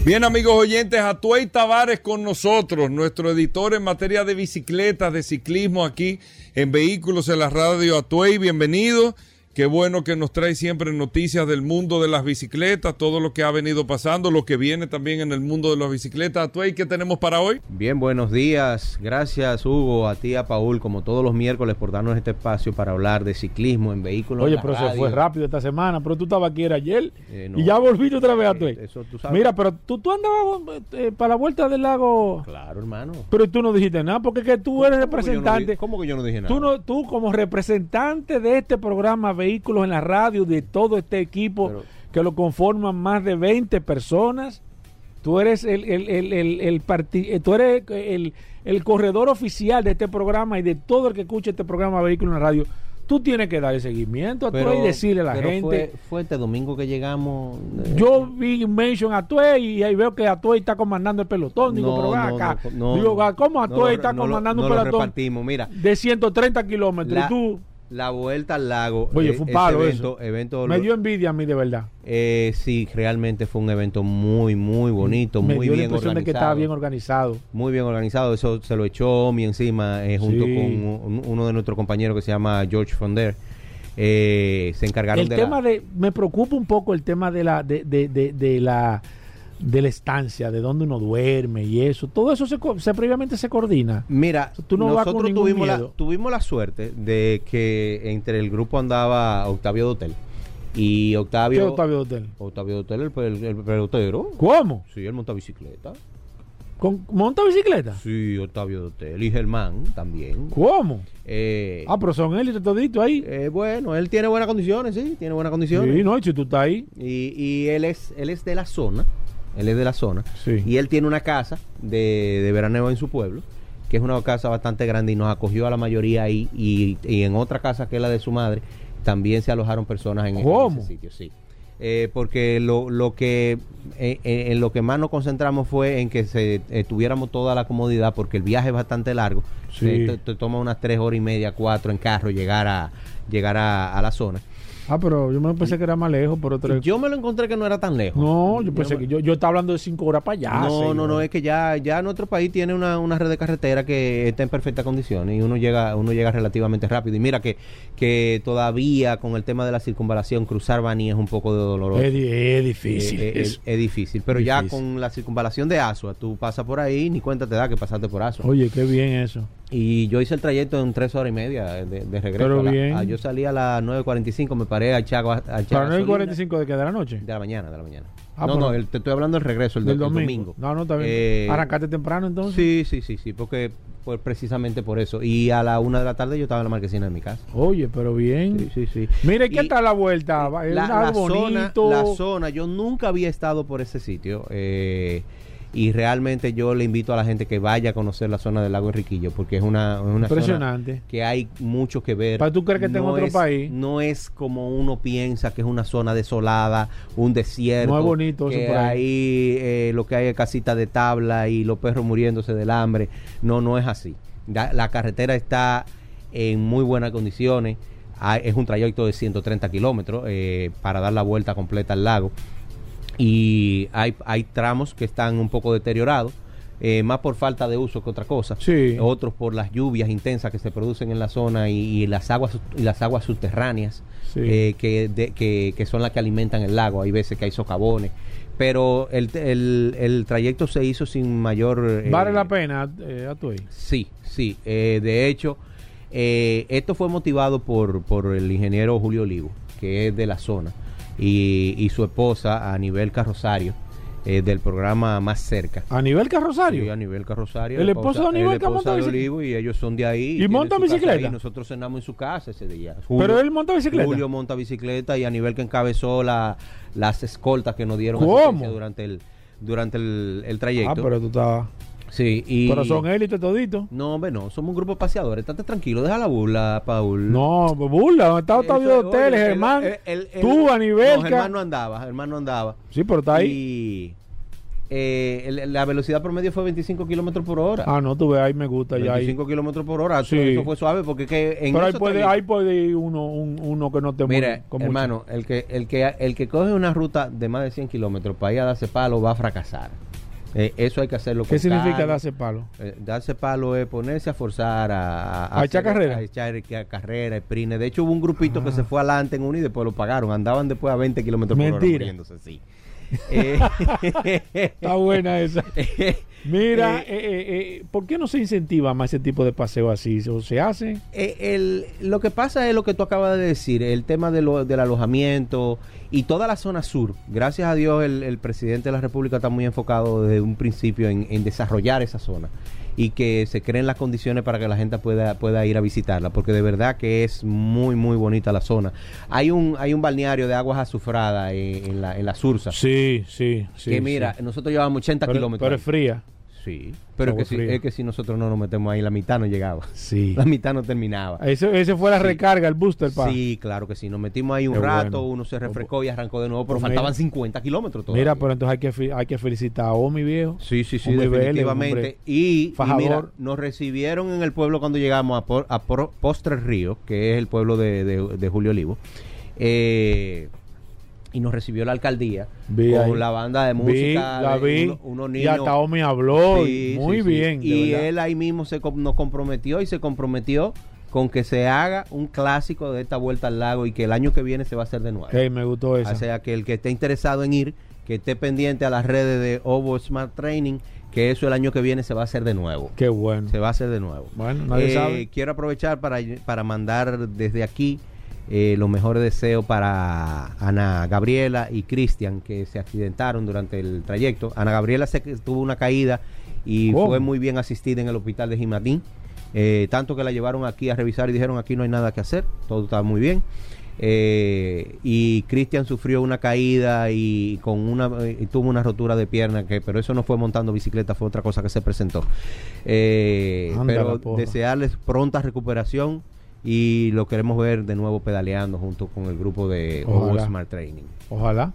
Bien, amigos oyentes, Atuey Tavares con nosotros, nuestro editor en materia de bicicletas, de ciclismo aquí en Vehículos en la Radio. Atuey, bienvenido. Qué bueno que nos trae siempre noticias del mundo de las bicicletas, todo lo que ha venido pasando, lo que viene también en el mundo de las bicicletas. Atuey, ¿qué tenemos para hoy? Bien, buenos días. Gracias, Hugo, a ti, a Paul, como todos los miércoles, por darnos este espacio para hablar de ciclismo en vehículos. Oye, en pero se radio. fue rápido esta semana, pero tú estabas aquí era ayer Eh, no. y ya volviste otra vez a tu. Eh, eso tú sabes. Mira, pero tú, tú andabas eh, para la vuelta del lago, Claro, hermano. pero tú no dijiste nada porque que tú eres ¿Cómo que yo no representante. ¿Cómo que yo no dije nada? Tú, no, tú como representante de este programa Vehículos en la Radio, de todo este equipo Pero- que lo conforman más de 20 personas, tú eres el, el, el, el, el eh, tú eres el, el corredor oficial de este programa y de todo el que escucha este programa Vehículos en la Radio. Tú tienes que darle seguimiento a todo y decirle a la pero gente. Fue, fue este domingo que llegamos. eh, Yo vi mention a Atuey y ahí veo que Atuey está comandando el pelotón. Digo, no, pero ven no, acá. no, no, Digo, "Ah, ¿cómo Atuey está comandando no un lo pelotón mira. de 130 kilómetros? La, y tú, la vuelta al lago. oye, eh, fue un palo evento, eso. evento Me dio envidia a mí, de verdad. eh, sí, realmente fue un evento muy, muy bonito, Me muy dio la impresión de que estaba bien organizado. Muy bien organizado, eso se lo echó Omi encima eh, junto Sí. con un- uno de nuestros compañeros que se llama George Fonder. Eh, se encargaron El de tema la, de, me preocupa un poco el tema de la, de, de, de, de la, de la estancia, de dónde uno duerme y eso. Todo eso se, se previamente se coordina. Mira, Tú no nosotros tuvimos la, tuvimos la suerte de que entre el grupo andaba Octavio Dotel y ¿Qué Octavio Octavio Hotel? Octavio Dotel, el, el, el pelotero. ¿Cómo? Sí, él monta bicicleta. ¿Con, ¿Monta bicicleta? Sí, Octavio Dotel y Germán también. ¿Cómo? Eh, Ah, pero son él y todito ahí. eh, bueno, él tiene buenas condiciones, sí, tiene buenas condiciones. Sí, no, y si tú estás ahí. Y, y él es él es de la zona, él es de la zona. Sí. Y él tiene una casa de, de veraneo en su pueblo, que es una casa bastante grande y nos acogió a la mayoría ahí. Y, y en otra casa que es la de su madre, también se alojaron personas en, ¿Cómo? ese sitio, sí. Eh, porque lo, lo que eh, eh, en lo que más nos concentramos fue en que se eh, tuviéramos toda la comodidad porque el viaje es bastante largo Sí. te, te- te toma unas tres horas y media cuatro en carro llegar a llegar a, a la zona Ah, pero yo me pensé que era más lejos, pero tres. yo me lo encontré que no era tan lejos no, yo pensé me- que yo, yo estaba hablando de cinco horas para allá. no, no, no, es que ya, ya nuestro país tiene una, una red de carretera que está en perfectas condiciones y uno llega, uno llega relativamente rápido. Y mira que, que todavía con el tema de la circunvalación, cruzar Baní es un poco de doloroso. Es, di- es difícil. Eh, eh, es- es, es difícil, pero ya con la circunvalación de Asua, tú pasas por ahí, ni cuenta te da que pasaste por Asua. Oye, qué bien eso. Y yo hice el trayecto en tres horas y media de, de regreso. Pero a la- bien. a- yo salí a las 9.45, me paré a echar, a echar Para no gasolina. el 45 de que de la noche. De la mañana, de la mañana. Ah, no, no, el- te estoy hablando del regreso, el, del do- el domingo. No, no, está bien. Eh, Arrancaste temprano entonces. Sí, sí, sí, sí, porque pues, precisamente por eso. Y a la una de la tarde yo estaba en la marquesina de mi casa. Oye, pero bien. Sí, sí, sí. Mire, ¿qué tal la vuelta? Es la, algo la zona, bonito. la zona, yo nunca había estado por ese sitio. eh, y realmente yo le invito a la gente que vaya a conocer la zona del lago Enriquillo porque es una, es una zona que hay mucho que ver. ¿Para tú crees que está en otro es, país? No es como uno piensa que es una zona desolada, un desierto. No es bonito eso que por ahí. ahí eh, lo que hay es casita de tabla y los perros muriéndose del hambre. No, no es así. La, la carretera está en muy buenas condiciones. Hay- es un trayecto de 130 kilómetros eh, para dar la vuelta completa al lago. Y hay, hay tramos que están un poco deteriorados. eh, más por falta de uso que otra cosa Sí. otros por las lluvias intensas que se producen en la zona y, y las aguas y las aguas subterráneas Sí. eh, que, de- que, que son las que alimentan el lago hay veces que hay socavones pero el, el, el trayecto se hizo sin mayor eh, Vale la pena, a tu. Sí, sí. eh, de hecho, esto fue motivado por, por el ingeniero Julio Olivo, que es de la zona, y, y su esposa a nivel carrosario eh, del programa Más Cerca. A nivel carrosario. Sí, a nivel carrosario. ¿El esposo de Aníbal monta de? Olivo y ellos son de ahí. ¿Y monta bicicleta? ahí, Nosotros cenamos en su casa ese día. Pero él monta bicicleta. Julio monta bicicleta y a nivel que encabezó la, las escoltas que nos dieron durante el durante el, el trayecto. Ah, pero tú estás. Sí, y Pero son élite todito. no, hombre, no, somos un grupo de paseadores. Estate tranquilo, deja la burla, Paul. No, burla, está Octavio de Hoteles, oye, el- Germán. el- el- tú a nivel. No, Germán no andaba, Germán no andaba. Sí, pero está ahí. Y eh, el- la velocidad promedio fue 25 kilómetros por hora. Ah, no, tú ves, ahí me gusta. Ya ahí. 25 kilómetros por hora. Sí. Eso fue suave porque que en Pero ahí puede, ahí puede ir uno, un- uno que no te Mira, mucho. hermano, el que, el, que, el que coge una ruta de más de 100 kilómetros para ir a darse palo va a fracasar. Eh, eso hay que hacerlo con ¿Qué significa calma. darse palo? Eh, darse palo es ponerse a forzar a, ¿A echar carrera? A echar carrera, sprint. De hecho, hubo un grupito que se fue adelante en uno y después lo pagaron. Andaban después a 20 kilómetros por hora sí. Eh, Está buena esa. *laughs* Mira, eh, eh, eh, ¿por qué no se incentiva más ese tipo de paseo así? ¿O se hace? Eh, el- lo que pasa es lo que tú acabas de decir, el tema de lo- del alojamiento y toda la zona sur. Gracias a Dios el, el presidente de la República está muy enfocado desde un principio en, en desarrollar esa zona y que se creen las condiciones para que la gente pueda, pueda ir a visitarla, porque de verdad que es muy, muy bonita la zona. Hay un, hay un balneario de aguas azufradas en, en la, en la Sursa, Sí, sí, sí. que mira, nosotros llevamos 80 pero, kilómetros. pero es fría. Sí, pero que, si, es que si nosotros no nos metemos ahí, la mitad no llegaba. Sí. *laughs* La mitad no terminaba. Ese, ese fue la Sí. recarga, el booster, pa. Sí, claro que sí. Nos metimos ahí un rato, bueno. uno se refrescó y arrancó de nuevo, pero Pues faltaban mira. 50 kilómetros todavía. Mira, pero entonces hay que, fi- hay que felicitar a Omi, viejo. Sí, sí, sí, definitivamente. y, y mira, nos recibieron en el pueblo cuando llegamos a, Por- a Por- Postres Río, que es el pueblo de, de- de Julio Olivo. Eh, y nos recibió la alcaldía Vi con ahí. la banda de Vi, música. la de vi. uno- unos y niños. hasta Omi habló. Sí, muy sí, bien. Y verdad. él ahí mismo se nos comprometió y se comprometió con que se haga un clásico de esta vuelta al lago y que el año que viene se va a hacer de nuevo. Ey, me gustó esa. O sea, que el que esté interesado en ir, que esté pendiente a las redes de Ovo Smart Training, que eso el año que viene se va a hacer de nuevo. Qué bueno. Se va a hacer de nuevo. Bueno, nadie Eh, sabe. Quiero aprovechar para, para mandar desde aquí eh, los mejores deseos para Ana Gabriela y Cristian, que se accidentaron durante el trayecto. Ana Gabriela se, tuvo una caída y ¿Cómo? fue muy bien asistida en el hospital de Jimatín. Eh, tanto que la llevaron aquí a revisar y dijeron aquí no hay nada que hacer, todo está muy bien. Eh, y Cristian sufrió una caída y con una y tuvo una rotura de pierna que pero eso no fue montando bicicleta fue otra cosa que se presentó Eh, pero desearles pronta recuperación y lo queremos ver de nuevo pedaleando junto con el grupo de Ojalá. Smart Training Ojalá.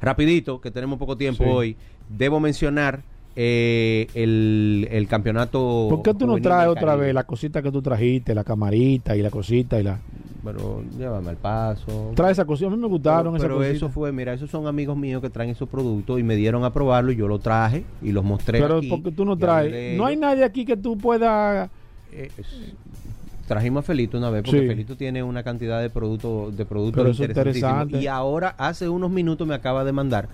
rapidito que tenemos poco tiempo Sí. hoy debo mencionar eh, el, el campeonato ¿Por qué tú no traes otra vez la cosita que tú trajiste, la camarita y la cosita y la... pero llévame al paso Trae esa cosita. A mí me gustaron pero, esas pero cositas. eso fue, mira, esos son amigos míos que traen esos productos y me dieron a probarlo y yo lo traje y los mostré Pero porque tú no traes... No hay nadie aquí que tú puedas... Eh, es- trajimos a Felito una vez porque Sí. Felito tiene una cantidad de productos de productos Pero eso es interesantísimos. interesante. y ahora hace unos minutos me acaba de mandar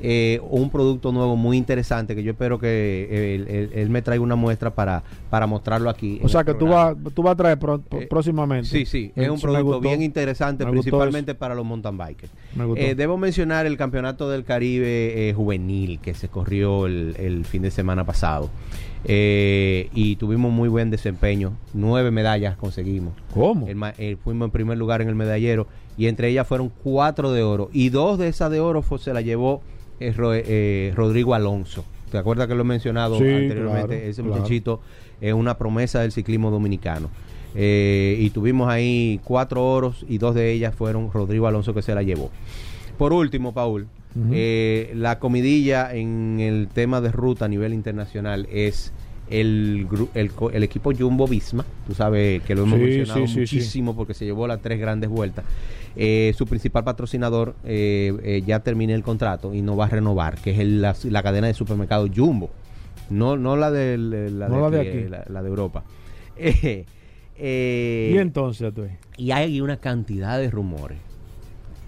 eh, un producto nuevo muy interesante que yo espero que eh, él, él- él me traiga una muestra para, para mostrarlo aquí. O sea, que tú vas, tú vas a traer pro- pro- Eh, próximamente. Sí, sí, es Eso un producto gustó. bien interesante, principalmente para los mountain bikers. Me. Eh, debo mencionar el Campeonato del Caribe eh, Juvenil que se corrió el, el fin de semana pasado. Eh, y tuvimos muy buen desempeño. Nueve medallas conseguimos. ¿Cómo? El eh, fuimos en primer lugar en el medallero y entre ellas fueron cuatro de oro. Y dos de esas de oro fue- se la llevó eh, Ro- eh, Rodrigo Alonso. ¿Te acuerdas que lo he mencionado Sí, anteriormente? claro, Ese claro. muchachito es una promesa del ciclismo dominicano. Y tuvimos ahí cuatro oros y dos de ellas fueron Rodrigo Alonso que se la llevó. Por último, Paul, Eh, la comidilla en el tema de ruta a nivel internacional es el, el, equipo Jumbo Visma, tú sabes que lo hemos Sí, mencionado sí, sí, sí. muchísimo porque se llevó las tres grandes vueltas. Eh, su principal patrocinador eh, eh, ya terminé el contrato y no va a renovar, que es el- la, la cadena de supermercado Jumbo, no, no la de, la, No la de aquí, la- la de Europa. *laughs* Y entonces, tú. y hay una cantidad de rumores,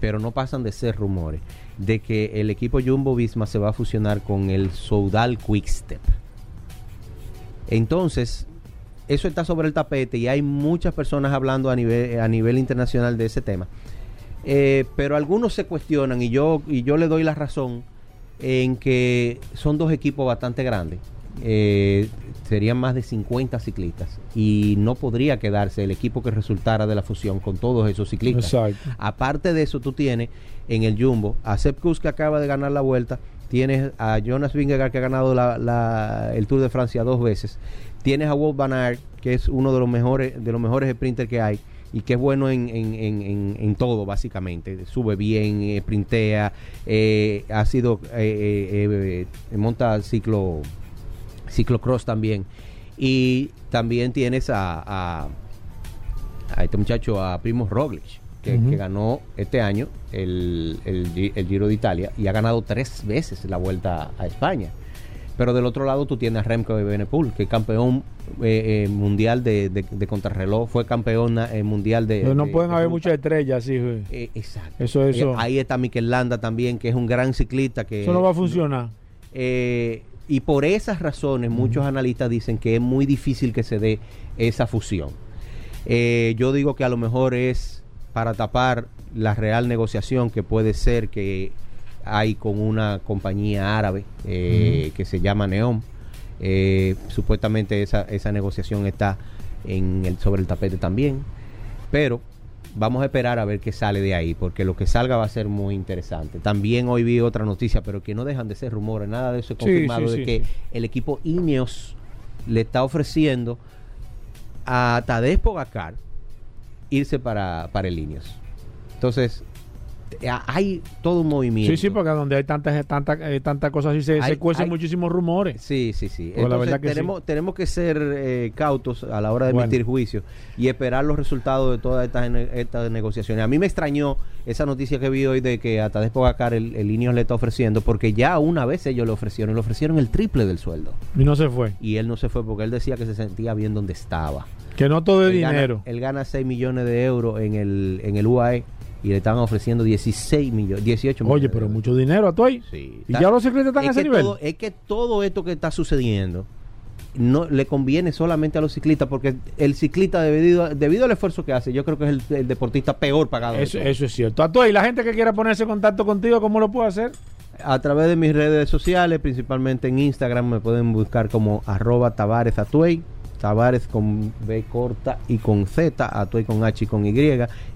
pero no pasan de ser rumores, de que el equipo Jumbo Visma se va a fusionar con el Soudal Quickstep. Entonces, eso está sobre el tapete y hay muchas personas hablando a nivel, a nivel internacional de ese tema. Eh, pero algunos se cuestionan y yo, y yo le doy la razón en que son dos equipos bastante grandes. Eh, serían más de 50 ciclistas y no podría quedarse el equipo que resultara de la fusión con todos esos ciclistas. Exacto. Aparte de eso, tú tienes en el Jumbo a Sepp Kuss que acaba de ganar la vuelta, tienes a Jonas Vingegaard que ha ganado la- la- el Tour de Francia dos veces, tienes a Wout van Aert que es uno de los mejores de los mejores sprinters que hay y que es bueno en, en- en- en- en todo básicamente, sube bien, eh, sprintea, eh, ha sido eh, eh, eh, monta ciclo ciclocross también y también tienes a, a, a este muchacho, a Primo Roglic, que, ganó este año el, el Gi- el Giro de Italia y ha ganado tres veces la vuelta a España. Pero del otro lado tú tienes a Remco Evenepoel, que es campeón eh, eh, mundial de, de, de contrarreloj, fue campeón eh, mundial de... Pero no de- pueden de haber muchas estrellas, sí. güey. Exacto. Eso, eso. Ahí está Mikel Landa también, que es un gran ciclista que... Eso no va a funcionar. Eh, y por esas razones, muchos analistas dicen que es muy difícil que se dé esa fusión. Eh, yo digo que a lo mejor es para tapar la real negociación que puede ser que hay con una compañía árabe eh, que se llama Neom. Eh, supuestamente esa, esa negociación está en el, sobre el tapete también. Pero vamos a esperar a ver qué sale de ahí, porque lo que salga va a ser muy interesante. También hoy vi otra noticia, pero que no dejan de ser rumores, nada de eso es confirmado, sí, de sí, que el equipo Ineos le está ofreciendo a Tadej Pogacar irse para, para el Ineos. Entonces, hay todo un movimiento. Sí, sí, porque donde hay tantas tantas eh, tantas cosas así se, Hay- se cuecen hay- muchísimos rumores. Sí, sí, sí. La Entonces, verdad que tenemos, tenemos que ser eh, cautos a la hora de Bueno. emitir juicios y esperar los resultados de todas estas, estas negociaciones. A mí me extrañó esa noticia que vi hoy de que a Tadej Pogacar el, el Ineos le está ofreciendo, porque ya una vez ellos le ofrecieron, le ofrecieron el triple del sueldo. Y no se fue. Y él no se fue porque él decía que se sentía bien donde estaba. Que no todo es él gana- dinero. él gana 6 millones de euros en el, en el UAE y le estaban ofreciendo 16 millones, 18 millones. Oye, pero mucho dinero a. Sí. Y ya los ciclistas están es a ese nivel. todo- es que todo esto que está sucediendo no le conviene solamente a los ciclistas porque el ciclista debido, debido al esfuerzo que hace, yo creo que es el, el deportista peor pagado. Eso, eso es cierto. A ahí, la gente que quiera ponerse en contacto contigo, ¿cómo lo puede hacer? A través de mis redes sociales, principalmente en Instagram, me pueden buscar como arroba Tavares Atuey. Tavares con B corta y con Z, Atuey con H y con Y.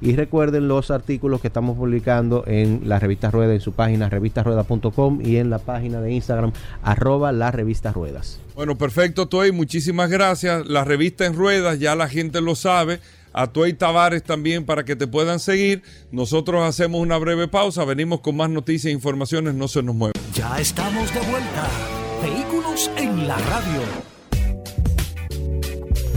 Y recuerden los artículos que estamos publicando en la revista Rueda, en su página revistasrueda.com y en la página de Instagram, arroba la revista Ruedas. Bueno, perfecto, Toy. Muchísimas gracias. La revista en ruedas, ya la gente lo sabe. A Toy Tavares también para que te puedan seguir. Nosotros hacemos una breve pausa. Venimos con más noticias e informaciones. No se nos muevan. Ya estamos de vuelta. Vehículos en la radio.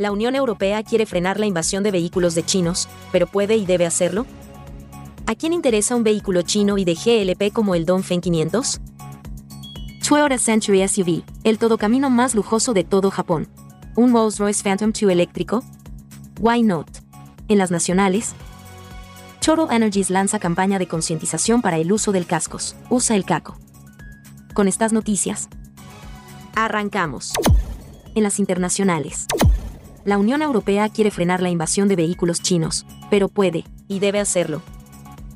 la Unión Europea quiere frenar la invasión de vehículos de chinos, pero puede y debe hacerlo. ¿A quién interesa un vehículo chino y de GLP como el Dongfeng 500? Toyota Century SUV, el todocamino más lujoso de todo Japón. Un Rolls-Royce Phantom 2 eléctrico. Why not? En las nacionales, Total Energies lanza campaña de concientización para el uso del cascos. Usa el caco. Con estas noticias, Arrancamos. En las internacionales. La Unión Europea quiere frenar la invasión de vehículos chinos, pero puede, y debe hacerlo.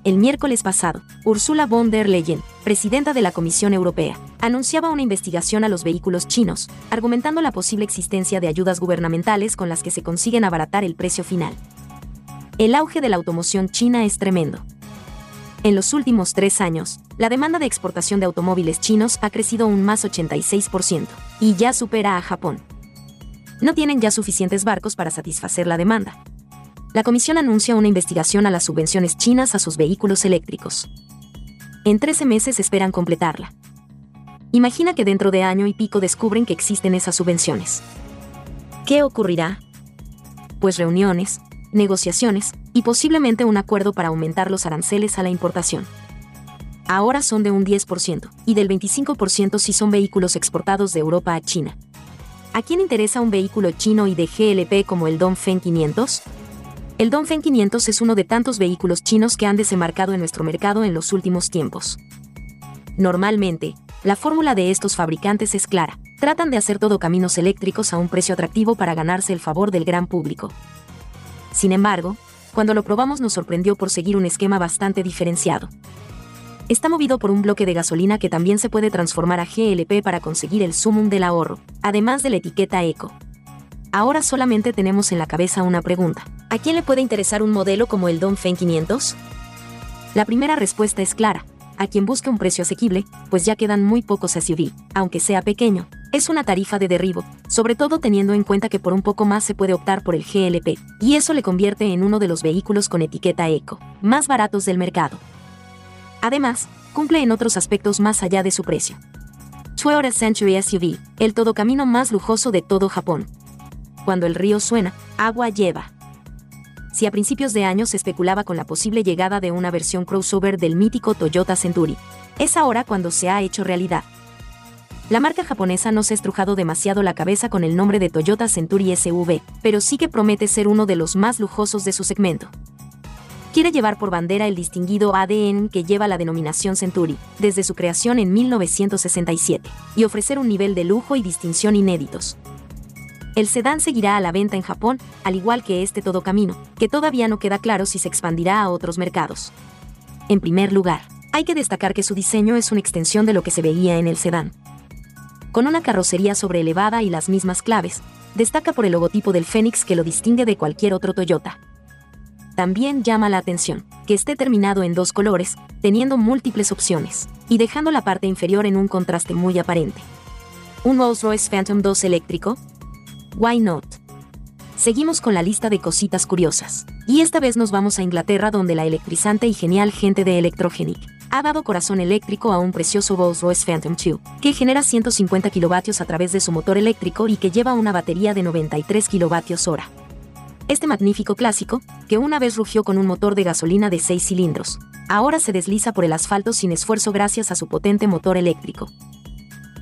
El miércoles pasado, Ursula von der Leyen, presidenta de la Comisión Europea, anunciaba una investigación a los vehículos chinos, argumentando la posible existencia de ayudas gubernamentales con las que se consiguen abaratar el precio final. El auge de la automoción china es tremendo. En los últimos tres años, la demanda de exportación de automóviles chinos ha crecido un más 86% y ya supera a Japón. No tienen ya suficientes barcos para satisfacer la demanda. La comisión anuncia una investigación a las subvenciones chinas a sus vehículos eléctricos. En 13 meses esperan completarla. Imagina que dentro de año y pico descubren que existen esas subvenciones. ¿Qué ocurrirá? Pues reuniones, negociaciones y posiblemente un acuerdo para aumentar los aranceles a la importación. Ahora son de un 10% y del 25% si son vehículos exportados de Europa a China. ¿A quién interesa un vehículo chino y de GLP como el Dongfeng 500? El Dongfeng 500 es uno de tantos vehículos chinos que han desembarcado en nuestro mercado en los últimos tiempos. Normalmente, la fórmula de estos fabricantes es clara. Tratan de hacer todo caminos eléctricos a un precio atractivo para ganarse el favor del gran público. Sin embargo, cuando lo probamos nos sorprendió por seguir un esquema bastante diferenciado. Está movido por un bloque de gasolina que también se puede transformar a GLP para conseguir el sumum del ahorro, además de la etiqueta eco. Ahora solamente tenemos en la cabeza una pregunta. ¿A quién le puede interesar un modelo como el Dongfeng 500? La primera respuesta es clara. A quien busque un precio asequible, pues ya quedan muy pocos SUV, aunque sea pequeño. Es una tarifa de derribo, sobre todo teniendo en cuenta que por un poco más se puede optar por el GLP, y eso le convierte en uno de los vehículos con etiqueta eco, más baratos del mercado. Además, cumple en otros aspectos más allá de su precio. Toyota Century SUV, el todocamino más lujoso de todo Japón. Cuando el río suena, agua lleva. Si a principios de año se especulaba con la posible llegada de una versión crossover del mítico Toyota Century, es ahora cuando se ha hecho realidad. La marca japonesa no se ha estrujado demasiado la cabeza con el nombre de Toyota Century SV, pero sí que promete ser uno de los más lujosos de su segmento quiere llevar por bandera el distinguido ADN que lleva la denominación Century, desde su creación en 1967, y ofrecer un nivel de lujo y distinción inéditos. El sedán seguirá a la venta en Japón, al igual que este todo camino, que todavía no queda claro si se expandirá a otros mercados. En primer lugar, hay que destacar que su diseño es una extensión de lo que se veía en el sedán. Con una carrocería sobreelevada y las mismas claves, destaca por el logotipo del Fénix que lo distingue de cualquier otro Toyota. También llama la atención que esté terminado en dos colores, teniendo múltiples opciones, y dejando la parte inferior en un contraste muy aparente. ¿Un Rolls-Royce Phantom 2 eléctrico? Why not? Seguimos con la lista de cositas curiosas, y esta vez nos vamos a Inglaterra donde la electrizante y genial gente de Electrogenic ha dado corazón eléctrico a un precioso Rolls-Royce Phantom 2, que genera 150 kilovatios a través de su motor eléctrico y que lleva una batería de 93 kilovatios hora. Este magnífico clásico, que una vez rugió con un motor de gasolina de 6 cilindros, ahora se desliza por el asfalto sin esfuerzo gracias a su potente motor eléctrico.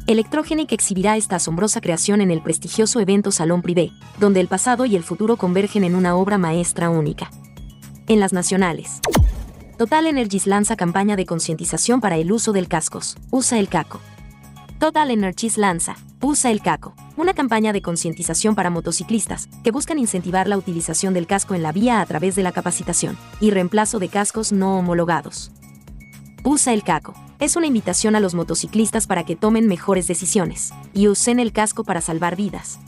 Electrogenic exhibirá esta asombrosa creación en el prestigioso evento Salón Privé, donde el pasado y el futuro convergen en una obra maestra única. En las nacionales. Total Energies lanza campaña de concientización para el uso del cascos. Usa el caco. Total Energies lanza, Usa el caco, una campaña de concientización para motociclistas, que buscan incentivar la utilización del casco en la vía a través de la capacitación y reemplazo de cascos no homologados. Usa el caco. Es una invitación a los motociclistas para que tomen mejores decisiones y usen el casco para salvar vidas.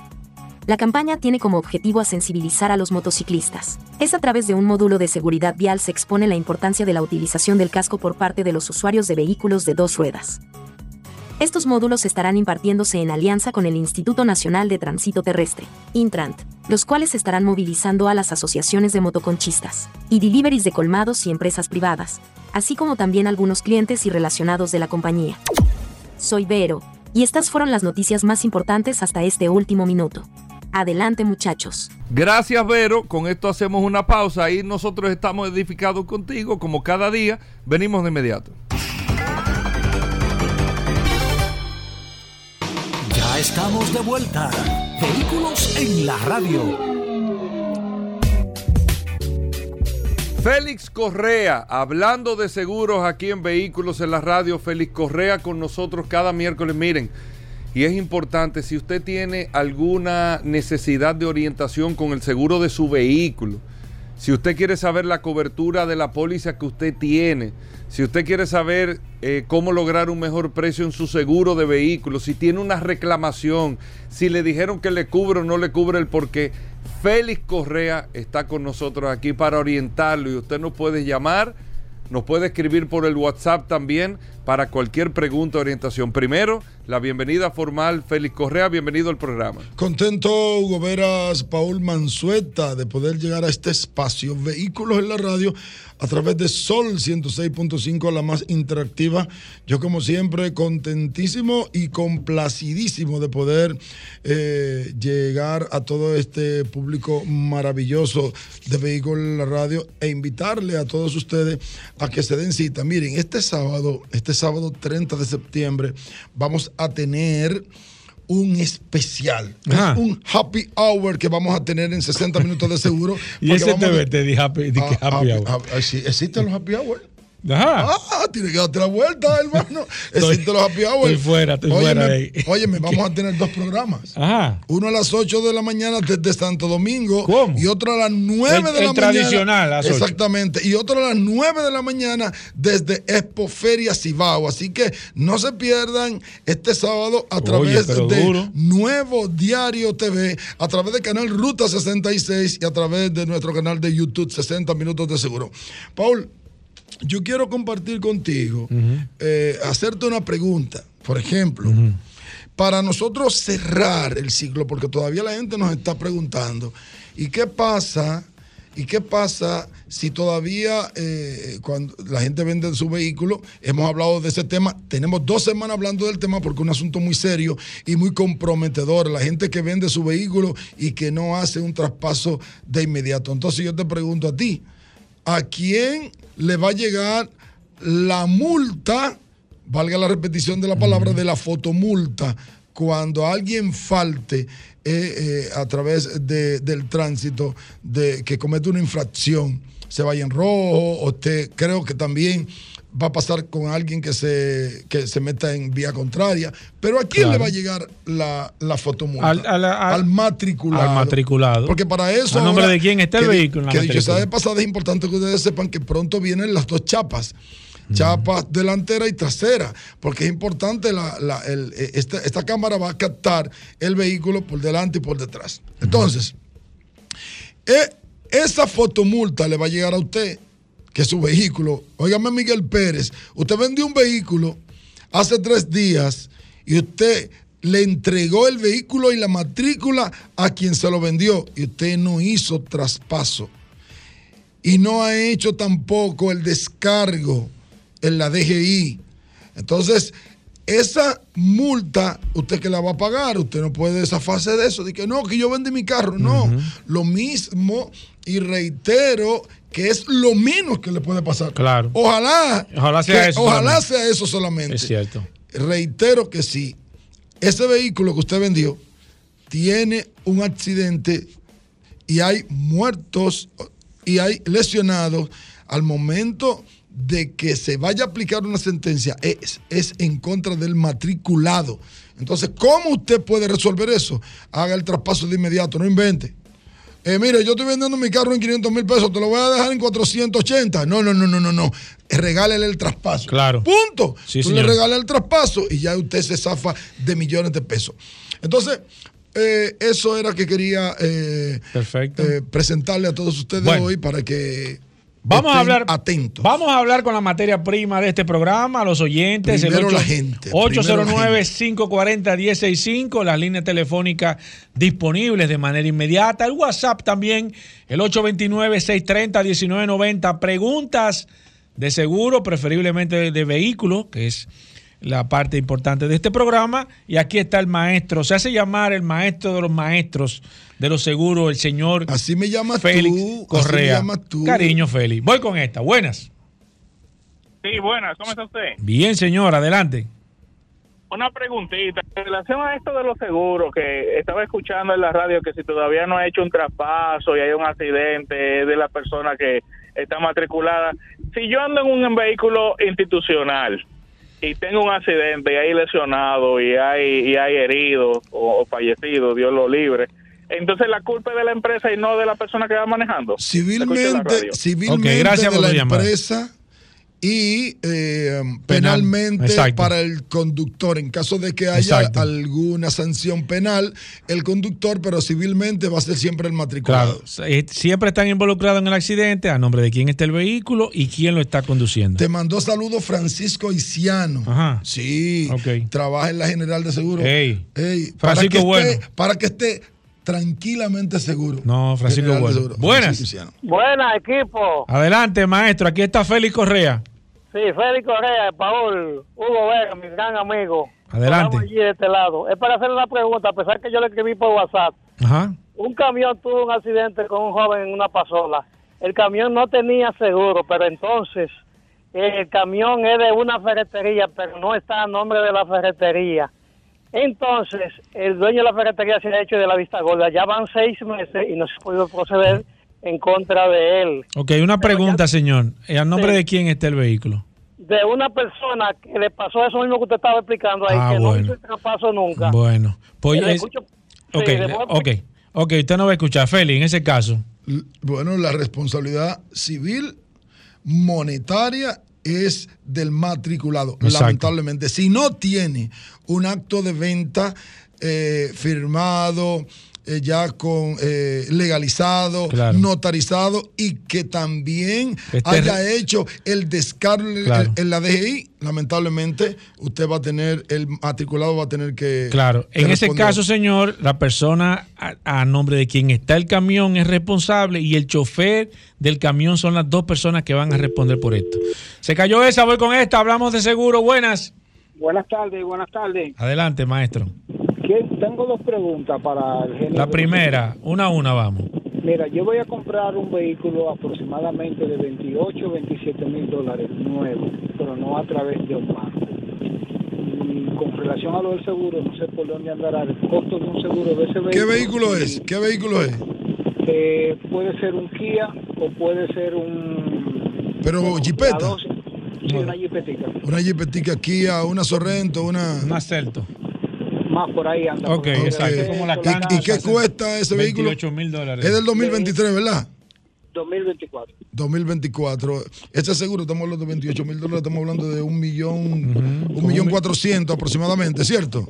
La campaña tiene como objetivo a sensibilizar a los motociclistas. Es a través de un módulo de seguridad vial se expone la importancia de la utilización del casco por parte de los usuarios de vehículos de dos ruedas. Estos módulos estarán impartiéndose en alianza con el Instituto Nacional de Tránsito Terrestre, Intrant, los cuales estarán movilizando a las asociaciones de motoconchistas y deliveries de colmados y empresas privadas, así como también algunos clientes y relacionados de la compañía. Soy Vero, y estas fueron las noticias más importantes hasta este último minuto. Adelante muchachos. Gracias Vero, con esto hacemos una pausa y nosotros estamos edificados contigo como cada día, venimos de inmediato. Estamos de vuelta. Vehículos en la radio. Félix Correa, hablando de seguros aquí en Vehículos en la radio, Félix Correa con nosotros cada miércoles. Miren, Y es importante, si usted tiene alguna necesidad de orientación con el seguro de su vehículo, si usted quiere saber la cobertura de la póliza que usted tiene, si usted quiere saber eh, cómo lograr un mejor precio en su seguro de vehículo, si tiene una reclamación, si le dijeron que le cubre o no le cubre el porqué, Félix Correa está con nosotros aquí para orientarlo y usted nos puede llamar, nos puede escribir por el WhatsApp también para cualquier pregunta o orientación. Primero, la bienvenida formal, Félix Correa, bienvenido al programa. Contento, Hugo Veras, Paul Manzueta, de poder llegar a este espacio, Vehículos en la Radio, a través de Sol 106.5, la más interactiva. Yo, como siempre, contentísimo y complacidísimo de poder eh, llegar a todo este público maravilloso de Vehículos en la Radio e invitarle a todos ustedes a que se den cita. Miren, este sábado, este sábado 30 de septiembre, vamos a tener un especial. Es un happy hour que vamos a tener en 60 minutos de seguro. *laughs* Y ese TV a- te di happy, di Ah, happy hour. ah, sí, existen los happy hour. Ajá. Ah, tiene que darte la vuelta, hermano. *laughs* Estoy- Existen los happy hour. estoy fuera, estoy Óyeme, fuera ahí. *laughs* Óyeme, vamos a tener dos programas. Ajá. Uno a las 8 de la mañana desde Santo Domingo. ¿Cómo? Y otro a las 9 El- de el la mañana. tradicional, a las. Exactamente. Y otro a las 9 de la mañana desde Expo Feria Cibao. Así que no se pierdan este sábado a través de duro. Nuevo Diario TV, a través del canal Ruta 66 y a través de nuestro canal de YouTube 60 Minutos de Seguro. Paul, yo quiero compartir contigo, eh, hacerte una pregunta. Por ejemplo, para nosotros cerrar el ciclo, porque todavía la gente nos está preguntando, ¿y qué pasa? ¿Y qué pasa si todavía eh, cuando la gente vende su vehículo? Hemos hablado de ese tema, tenemos dos semanas hablando del tema porque es un asunto muy serio y muy comprometedor. La gente que vende su vehículo y que no hace un traspaso de inmediato. Entonces yo te pregunto a ti, ¿a quién le va a llegar la multa, valga la repetición de la palabra, de la fotomulta, cuando alguien falte eh, eh, a través de- del tránsito, de que comete una infracción, se vaya en rojo, o te, creo que también va a pasar con alguien que se, que se meta en vía contraria. Pero ¿a quién Claro. le va a llegar la, la fotomulta? Al- al- al- matriculado. al matriculado. Porque para eso. ¿A nombre ahora, de quién está el que vehículo Que dicho sea de pasada, es importante que ustedes sepan que pronto vienen las dos chapas. Chapas delantera y trasera, porque es importante, la, la- el- eh, esta, esta cámara va a captar el vehículo por delante y por detrás. Entonces, eh, esa fotomulta le va a llegar a usted, que su vehículo, óigame Miguel Pérez, usted vendió un vehículo hace tres días y usted le entregó el vehículo y la matrícula a quien se lo vendió y usted no hizo traspaso. Y no ha hecho tampoco el descargo en la DGI. Entonces, esa multa, usted que la va a pagar, usted no puede zafarse de eso, de que no, que yo vendí mi carro, no. Lo mismo, y reitero que es lo menos que le puede pasar. Claro. Ojalá, Ojalá sea que- eso Ojalá solamente. sea eso solamente. Es cierto. Reitero que si ese vehículo que usted vendió tiene un accidente y hay muertos y hay lesionados, al momento de que se vaya a aplicar una sentencia, es, es en contra del matriculado. Entonces, ¿cómo usted puede resolver eso? Haga el traspaso de inmediato, no invente. Eh, mire, yo estoy vendiendo mi carro en 500 mil pesos, te lo voy a dejar en 480. No, no, no, no, no, no. Regálele el traspaso. Claro. Punto. Sí, Tú señor. le regalas el traspaso y ya usted se zafa de millones de pesos. Entonces, eh, eso era que quería eh, Perfecto. eh, presentarle a todos ustedes Bueno. hoy para que Vamos a estén hablar. atentos. Vamos a hablar con la materia prima de este programa, a los oyentes. Primero el la gente, primero la 809-540-1065, las líneas telefónicas disponibles de manera inmediata. El WhatsApp también, el 829-630-1990. Preguntas de seguro, preferiblemente de, de vehículos, que es la parte importante de este programa. Y aquí está el maestro. Se hace llamar el maestro de los maestros de los seguros, el señor Así me llamas Félix tú. Así me Correa. llamas tú. Cariño, Félix. Voy con esta. Buenas. Sí, buenas, ¿cómo está usted? Bien, señor, adelante. Una preguntita. En relación a esto de los seguros, que estaba escuchando en la radio que si todavía no ha hecho un traspaso y hay un accidente de la persona que está matriculada, si yo ando en un vehículo institucional y tengo un accidente y hay lesionado y hay, y hay herido o, o fallecido, Dios lo libre. Entonces la culpa es de la empresa y no de la persona que va manejando. Civilmente, civilmente Ok, gracias de por la empresa y eh, penalmente exacto. para el conductor. En caso de que haya Exacto. alguna sanción penal, el conductor, pero civilmente va a ser siempre el matriculado. Claro, eh, siempre están involucrados en el accidente a nombre de quién está el vehículo y quién lo está conduciendo. Te mandó saludos Francisco Isiano. Ajá. Sí. Trabaja en la General de Seguro. Ey. Ey, Francisco para que Bueno. Esté, para que esté tranquilamente seguro. No, Francisco General Bueno. Buenas. Buenas, equipo. Adelante, maestro. Aquí está Félix Correa. Sí, Félix Correa, Paul, Hugo Vega, mi gran amigo. Adelante. Estamos allí de este lado. Es para hacer una pregunta, a pesar que yo le escribí por WhatsApp. Ajá. Un camión tuvo un accidente con un joven en una pasola. El camión no tenía seguro, pero entonces eh, el camión es de una ferretería, pero no está a nombre de la ferretería. Entonces, el dueño de la ferretería se ha hecho de la vista gorda. Ya van seis meses y no se ha podido proceder en contra de él. Ok, una pregunta, señor. Eh, ¿A nombre Sí. de quién está el vehículo? de una persona que le pasó eso mismo que usted estaba explicando ahí, Ah, que no bueno. hizo el traspaso nunca. Bueno, pues es- escucho- ok, sí, ok, ok, usted no va a escuchar. Félix, en ese caso. Bueno, la responsabilidad civil monetaria es del matriculado, Exacto. lamentablemente. Si no tiene un acto de venta eh, firmado, eh, ya con eh, legalizado, Claro. notarizado y que también Este haya re- hecho el descargue Claro. en la DGI, lamentablemente usted va a tener, el matriculado va a tener que... Claro, que en ese caso, señor, la persona a, a nombre de quien está el camión es responsable y el chofer del camión son las dos personas que van a responder por esto. Se cayó esa, voy con esta, hablamos de seguro. Buenas. Buenas tardes, buenas tardes. Adelante, maestro. ¿Qué- Tengo dos preguntas para el género. La primera, una a una, vamos. Mira, yo voy a comprar un vehículo aproximadamente de 28 o 27 mil dólares nuevo, pero no a través de un banco. Y con relación a lo del seguro, no sé por dónde andará el costo de un seguro de ese vehículo. ¿Qué vehículo es? ¿Qué vehículo es? Eh, puede ser un Kia o puede ser un... Pero bueno, jipeta. Sí, una jipetica. Una Jeepetica Kia, una Sorrento, una... Un Celto. Más por ahí anda. Ok, por ahí. exacto. Como la ¿Y- Canto, ¿Y, qué cuesta ese vehículo? 28 mil dólares. Es del 2023, ¿verdad? 2024. 2024. Este seguro, estamos hablando de 28 mil dólares, estamos hablando de un millón, un millón cuatrocientos aproximadamente, ¿cierto?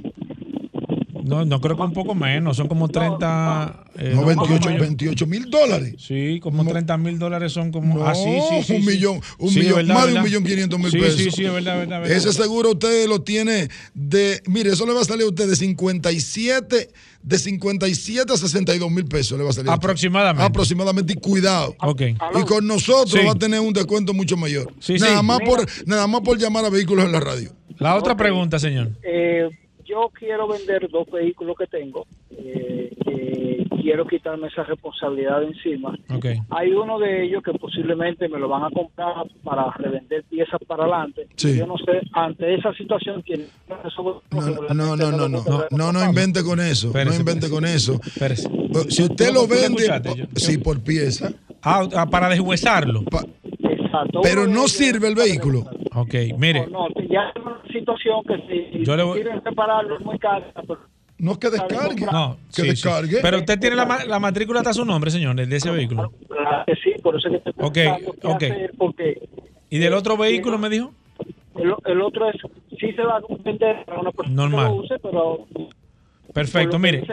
No, no creo que un poco menos, son como 30. Eh, No, no, 28 como- 28 mil dólares. Sí, como 30 mil dólares son como. No, ah, sí, sí, sí. un sí. millón, un Sí, millón, verdad, más de un millón quinientos mil Sí, pesos. Sí, sí, es verdad, verdad, verdad. Ese seguro usted lo tiene de, mire, eso le va a salir a usted de 57, de 57 a 62 mil pesos le va a salir. Aproximadamente. Aproximadamente y cuidado. Ok. Y con nosotros Sí. va a tener un descuento mucho mayor. Sí, nada, sí. Más por, nada más por llamar a vehículos en la radio. La otra pregunta, señor. Eh, yo quiero vender dos vehículos que tengo. eh, que quiero quitarme esa responsabilidad de encima. Hay uno de ellos que posiblemente me lo van a comprar para revender piezas para adelante. Sí. Yo no sé, ante esa situación, ¿quién resuelve? No, no, no, no, no, no, no invente con eso, no invente con eso. Si usted lo ¿Tú lo vende, sí, por pieza, Ah, ah, para deshuesarlo. Exacto. pero no sirve el vehículo. Ok, mire. No, no, ya es una situación que si Yo le voy- quieren repararlo es muy caro. pero- No que descargue. No, que sí, sí. descargue. Pero usted tiene la, ma- la matrícula hasta su nombre, señor, de ese vehículo. Claro que sí, por eso es que estoy Ok, pensando qué ok. hacer, porque ¿Y del otro vehículo me dijo? el, el otro es, sí se va a vender para una persona Normal. que lo use, pero Perfecto, mire.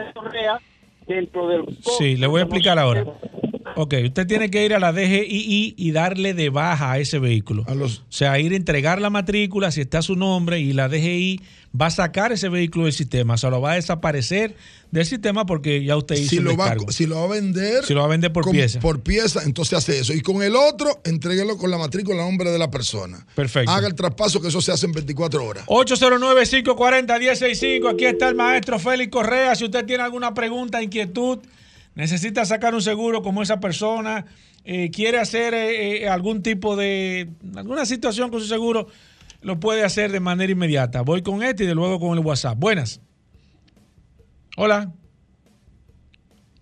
dentro del Sí, le voy a explicar ahora. Ok, usted tiene que ir a la DGII y darle de baja a ese vehículo. A los- O sea, ir a entregar la matrícula si está su nombre y la DGI va a sacar ese vehículo del sistema. O sea, lo va a desaparecer del sistema porque ya usted hizo si el lo, va, si lo va a vender, Si lo va a vender por con- pieza. por pieza, entonces hace eso. Y con el otro, entréguelo con la matrícula a nombre de la persona. Perfecto. Haga el traspaso, que eso se hace en 24 horas. 809-540-1065. Aquí está el maestro Félix Correa. Si usted tiene alguna pregunta, inquietud, necesita sacar un seguro como esa persona, eh, quiere hacer eh, eh, algún tipo de, alguna situación con su seguro, lo puede hacer de manera inmediata. Voy con este y de luego con el WhatsApp. Buenas. Hola.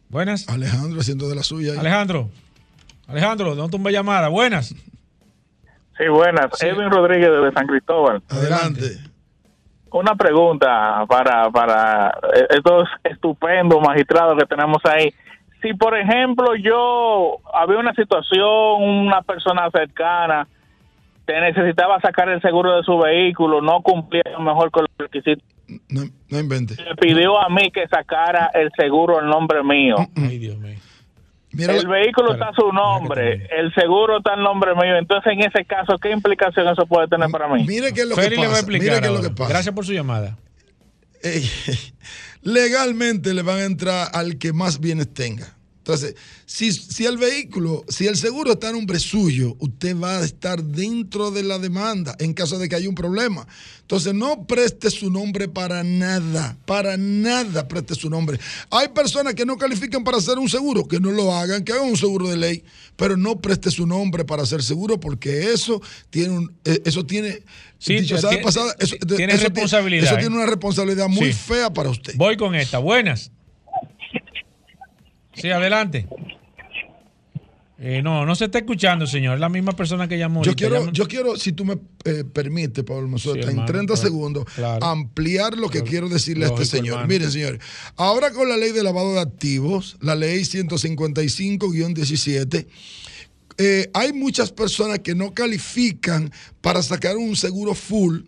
Buenas. Alejandro haciendo de la suya. ahí. Alejandro. Alejandro, no tumbe llamada. Buenas. Sí, buenas. Edwin Rodríguez de San Cristóbal. Adelante. Una pregunta para, para eh, estos estupendos magistrados que tenemos ahí. Si, por ejemplo, yo había una situación, una persona cercana, te necesitaba sacar el seguro de su vehículo, no cumplía mejor con los requisitos, No, no invente. me pidió a mí que sacara el seguro en nombre mío. Ay, Dios mío. Mira el la- vehículo está a su nombre, el seguro está en nombre mío. Entonces, en ese caso, ¿qué implicación eso puede tener para mí? Mire qué es lo Feli que le va a pasa. explicar Mire qué es lo que pasa. Gracias por su llamada. *laughs* Legalmente le van a entrar al que más bienes tenga. Entonces, si, si el vehículo, si el seguro está a nombre suyo, usted va a estar dentro de la demanda en caso de que haya un problema. Entonces, no preste su nombre para nada, para nada preste su nombre. Hay personas que no califican para hacer un seguro, que no lo hagan, que hagan un seguro de ley, pero no preste su nombre para hacer seguro porque eso tiene un, eh, eso tiene, Sí, dicho sea de tiene- pasada, eso, tiene eso responsabilidad, Eso ¿eh? tiene una responsabilidad muy Sí. fea para usted. Voy con esta. Buenas. Sí, adelante. Eh, no, no se está escuchando, señor. Es la misma persona que llamó. Yo quiero, yo quiero, si tú me eh, permites, Pablo Mazota, Sí, en hermano, 30 claro, segundos, claro. ampliar lo que Claro, quiero decirle a este señor. Miren, señores, ahora con la ley de lavado de activos, la ley 155-17, eh, hay muchas personas que no califican para sacar un seguro full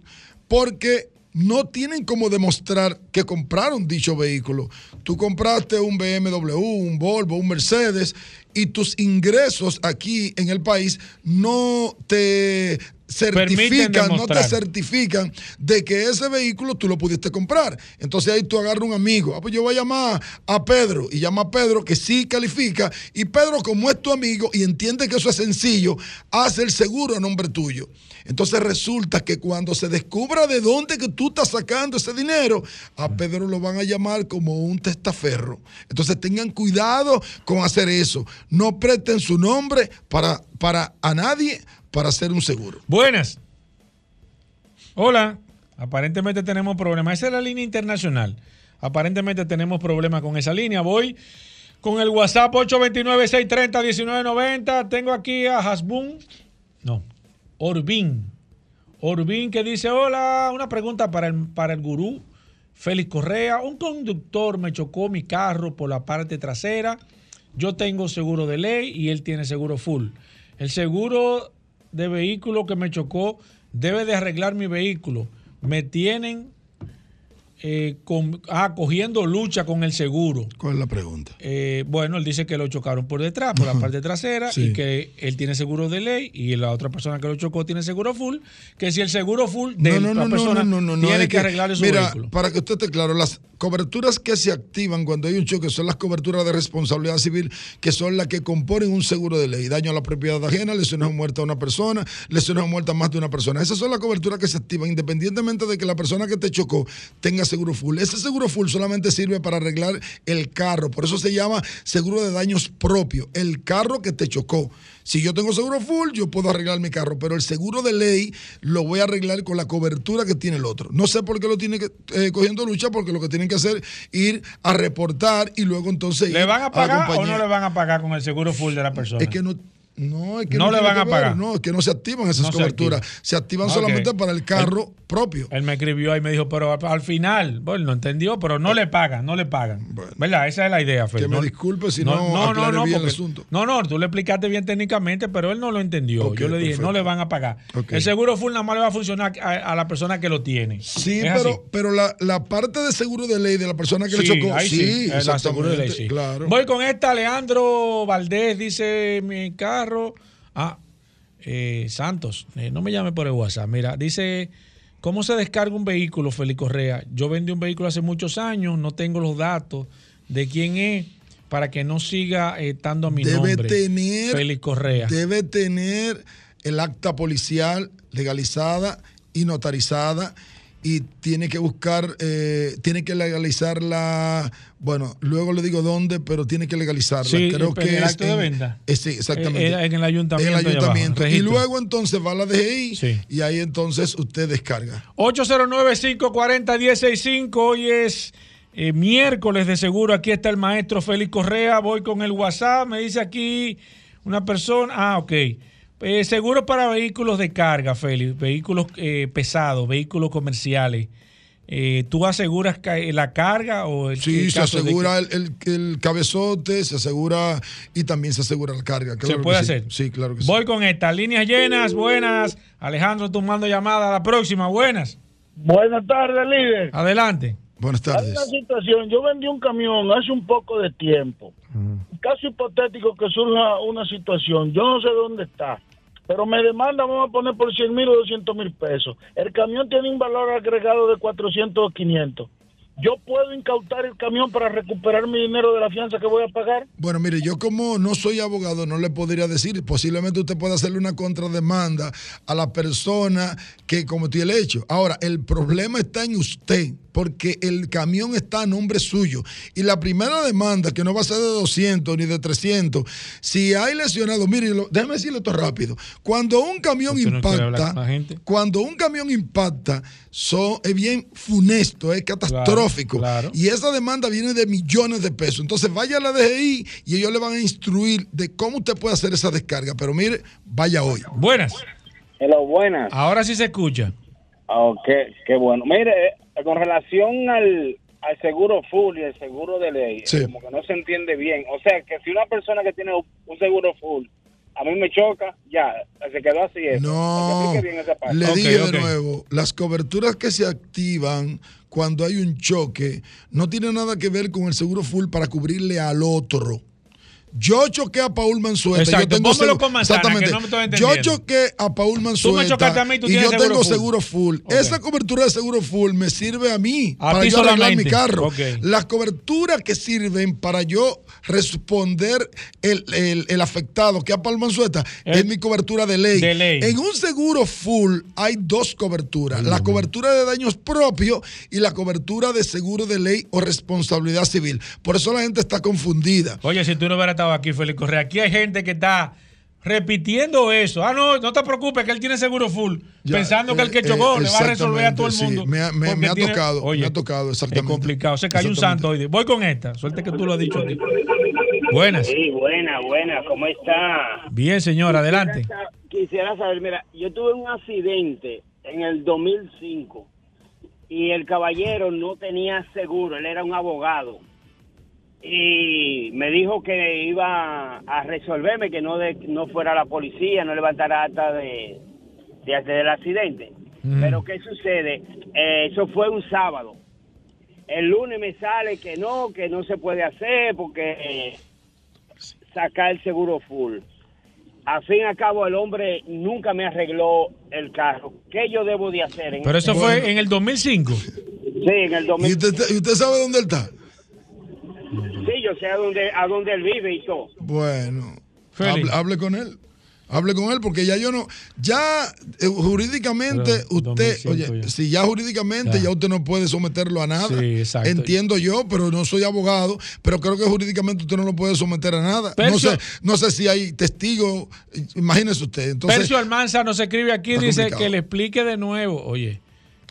porque no tienen cómo demostrar que compraron dicho vehículo. Tú compraste un BMW, un Volvo, un Mercedes y tus ingresos aquí en el país no te certifican, no te certifican de que ese vehículo tú lo pudiste comprar. Entonces ahí tú agarras un amigo. Ah, pues yo voy a llamar a Pedro y llama a Pedro que sí califica. Y Pedro, como es tu amigo y entiende que eso es sencillo, hace el seguro a nombre tuyo. Entonces resulta que cuando se descubra de dónde que tú estás sacando ese dinero, a Pedro lo van a llamar como un testaferro. Entonces tengan cuidado con hacer eso. No presten su nombre para, para a nadie para hacer un seguro. Buenas. Hola. Aparentemente tenemos problemas. Esa es la línea internacional. Aparentemente tenemos problemas con esa línea. Voy con el WhatsApp 829-630-1990. Tengo aquí a Hasbun. No. Orbín. Orbín que dice, hola, una pregunta para el, para el gurú Félix Correa. Un conductor me chocó mi carro por la parte trasera. Yo tengo seguro de ley y él tiene seguro full. El seguro de vehículo que me chocó debe de arreglar mi vehículo. Me tienen eh, con- ah, cogiendo lucha con el seguro. ¿Cuál es la pregunta? Eh, bueno, él dice que lo chocaron por detrás, por la parte trasera, Sí. y que él tiene seguro de ley y la otra persona que lo chocó tiene seguro full. Que si el seguro full de la persona tiene es que, arreglarle su mira, vehículo. Para que usted esté claro, las coberturas que se activan cuando hay un choque son las coberturas de responsabilidad civil, que son las que componen un seguro de ley. Daño a la propiedad ajena, lesiones o muerte a una persona, lesiones o muerte a más de una persona. Esas son las coberturas que se activan independientemente de que la persona que te chocó tenga seguro full. Ese seguro full solamente sirve para arreglar el carro. Por eso se llama seguro de daños propios. El carro que te chocó. Si yo tengo seguro full, yo puedo arreglar mi carro, pero el seguro de ley lo voy a arreglar con la cobertura que tiene el otro. No sé por qué lo tiene que eh, cogiendo lucha, porque lo que tienen que hacer es ir a reportar y luego entonces ¿Le van a pagar o no le van a pagar con el seguro full de la persona? Es que no. No, es que No le tiene van a ver, pagar. No, es que no se activan esas No se coberturas. activan. Se activan Ok. solamente para el carro propio. Él me escribió ahí y me dijo, pero al- al final, bueno, no entendió, pero no le pagan, no le pagan. ¿Verdad? Esa es la idea, Félix. Que me disculpe si no aclaré bien el porque- asunto. No, no, tú le explicaste bien técnicamente, pero él no lo entendió. Ok, Yo le dije, perfecto. no le van a pagar. Ok. El seguro full nada más le va a funcionar a, a la persona que lo tiene. Sí, Es así. pero, pero la, la parte de seguro de ley de la persona que le Sí, chocó, ahí sí, sí, la seguro de ley, sí. claro. Voy con esta, Leandro Valdés dice mi carro. Ah, eh, Santos, eh, no me llame por el WhatsApp. Mira, dice, ¿cómo se descarga un vehículo, Félix Correa? Yo vendí un vehículo hace muchos años, no tengo los datos de quién es para que no siga eh, estando a mi debe nombre. tener Félix Correa. debe tener el acta policial legalizada y notarizada y tiene que buscar eh, tiene que legalizarla bueno luego le digo dónde pero tiene que legalizarla Sí, creo que el es acto de en- venta. sí exactamente Eh, en el ayuntamiento En el abajo, ayuntamiento y luego entonces va a la DGI Sí. y ahí entonces usted descarga 809-540-165. Hoy es eh, miércoles de seguro. Aquí está el maestro Félix Correa. Voy con el WhatsApp. Me dice aquí una persona. Ah, ok. Eh, seguro para vehículos de carga, Félix, vehículos eh, pesados, vehículos comerciales. Eh, ¿Tú aseguras ca- la carga o el Sí, el se asegura que- el, el, el cabezote, se asegura y también se asegura la carga. ¿Se claro puede hacer? Sí, claro que sí. Voy con esta. Líneas llenas, buenas. Alejandro tomando llamada. La próxima, buenas. Buenas tardes, líder. Adelante. Buenas Hay una situación, yo vendí un camión hace un poco de tiempo. Caso hipotético que surja una situación, yo no sé dónde está, pero me demanda, vamos a poner por 100 mil o 200 mil pesos. El camión tiene un valor agregado de 400 o 500. Yo puedo incautar el camión para recuperar mi dinero de la fianza que voy a pagar. Bueno, mire, yo como no soy abogado, no le podría decir. Posiblemente usted pueda hacerle una contrademanda a la persona que cometió el hecho. Ahora, el problema está en usted, porque el camión está a nombre suyo. Y la primera demanda, que no va a ser de 200 ni de 300, si hay lesionado, mire, lo- déjeme decirle esto rápido. Cuando un camión Usted impacta, gente. cuando un camión impacta, son, es bien funesto, es catastrófico. claro. Y esa demanda viene de millones de pesos. Entonces vaya a la DGI y ellos le van a instruir de cómo usted puede hacer esa descarga. Pero mire, vaya hoy. Buenas. Hello, buenas. Ahora sí se escucha. Oh, qué, qué bueno. Mire, eh, con relación al, al seguro full y el seguro de ley, Sí. eh, como que no se entiende bien. O sea, que si una persona que tiene un seguro full, a mí me choca, ya, se quedó así. eso. No, Explique bien esa parte. le ok. de nuevo, las coberturas que se activan cuando hay un choque no tienen nada que ver con el seguro full para cubrirle al otro. Yo choqué a Paul Mansueta. Exacto, yo tengo seguro- con manzana, Exactamente. que no me estoy yo choqué a Paul Mansueta. chocaste a mí, tú y yo seguro tengo full. seguro full. Esa cobertura de seguro full me sirve a mí A para yo arreglar mi carro. Las coberturas que sirven para yo responder el, el- el afectado que a Paul Mansueta es mi cobertura de ley. de ley. En un seguro full hay dos coberturas. la cobertura de daños propios y la cobertura de seguro de ley o responsabilidad civil. Por eso la gente está confundida. Oye, si tú no hubieras aquí, Félix Correa, aquí hay gente que está repitiendo eso. Ah, no, no te preocupes, que él tiene seguro full. Ya, pensando que el que eh, chocó eh, le va a resolver a todo el mundo. sí. Me ha- me- porque me ha tiene- tocado, Oye, me ha tocado, Es exactamente. complicado. Se cayó un santo hoy. Voy con esta. Suerte que tú lo has dicho aquí. Buenas. Sí, buena, buena. ¿Cómo está? Bien, señor, adelante. Quisiera saber, mira, yo tuve un accidente en el 2005 y el caballero no tenía seguro, él era un abogado. Y me dijo que iba a resolverme, que no de, no fuera la policía, no levantara acta de, de acta del accidente. Pero ¿qué sucede? Eh, eso fue un sábado. El lunes me sale que no, que no se puede hacer porque eh, sacar el seguro full. Al fin y al cabo, el hombre nunca me arregló el carro. ¿Qué yo debo de hacer? en Pero eso este- fue en el 2005. Sí, en el 2000. ¿Y usted, y usted sabe dónde él está? Sí, yo sé a dónde, a dónde él vive y todo. Bueno, hable, hable con él. Hable con él porque ya yo no, ya eh, jurídicamente Pero, usted, 2005 oye, ya. si ya jurídicamente Ya. ya. usted no puede someterlo a nada. Sí, exacto. Entiendo yo, pero no soy abogado, pero creo que jurídicamente usted no lo puede someter a nada. no sé, no sé si hay testigos, imagínese usted. Entonces, Percio Almanza nos escribe aquí dice complicado. que le explique de nuevo. Oye,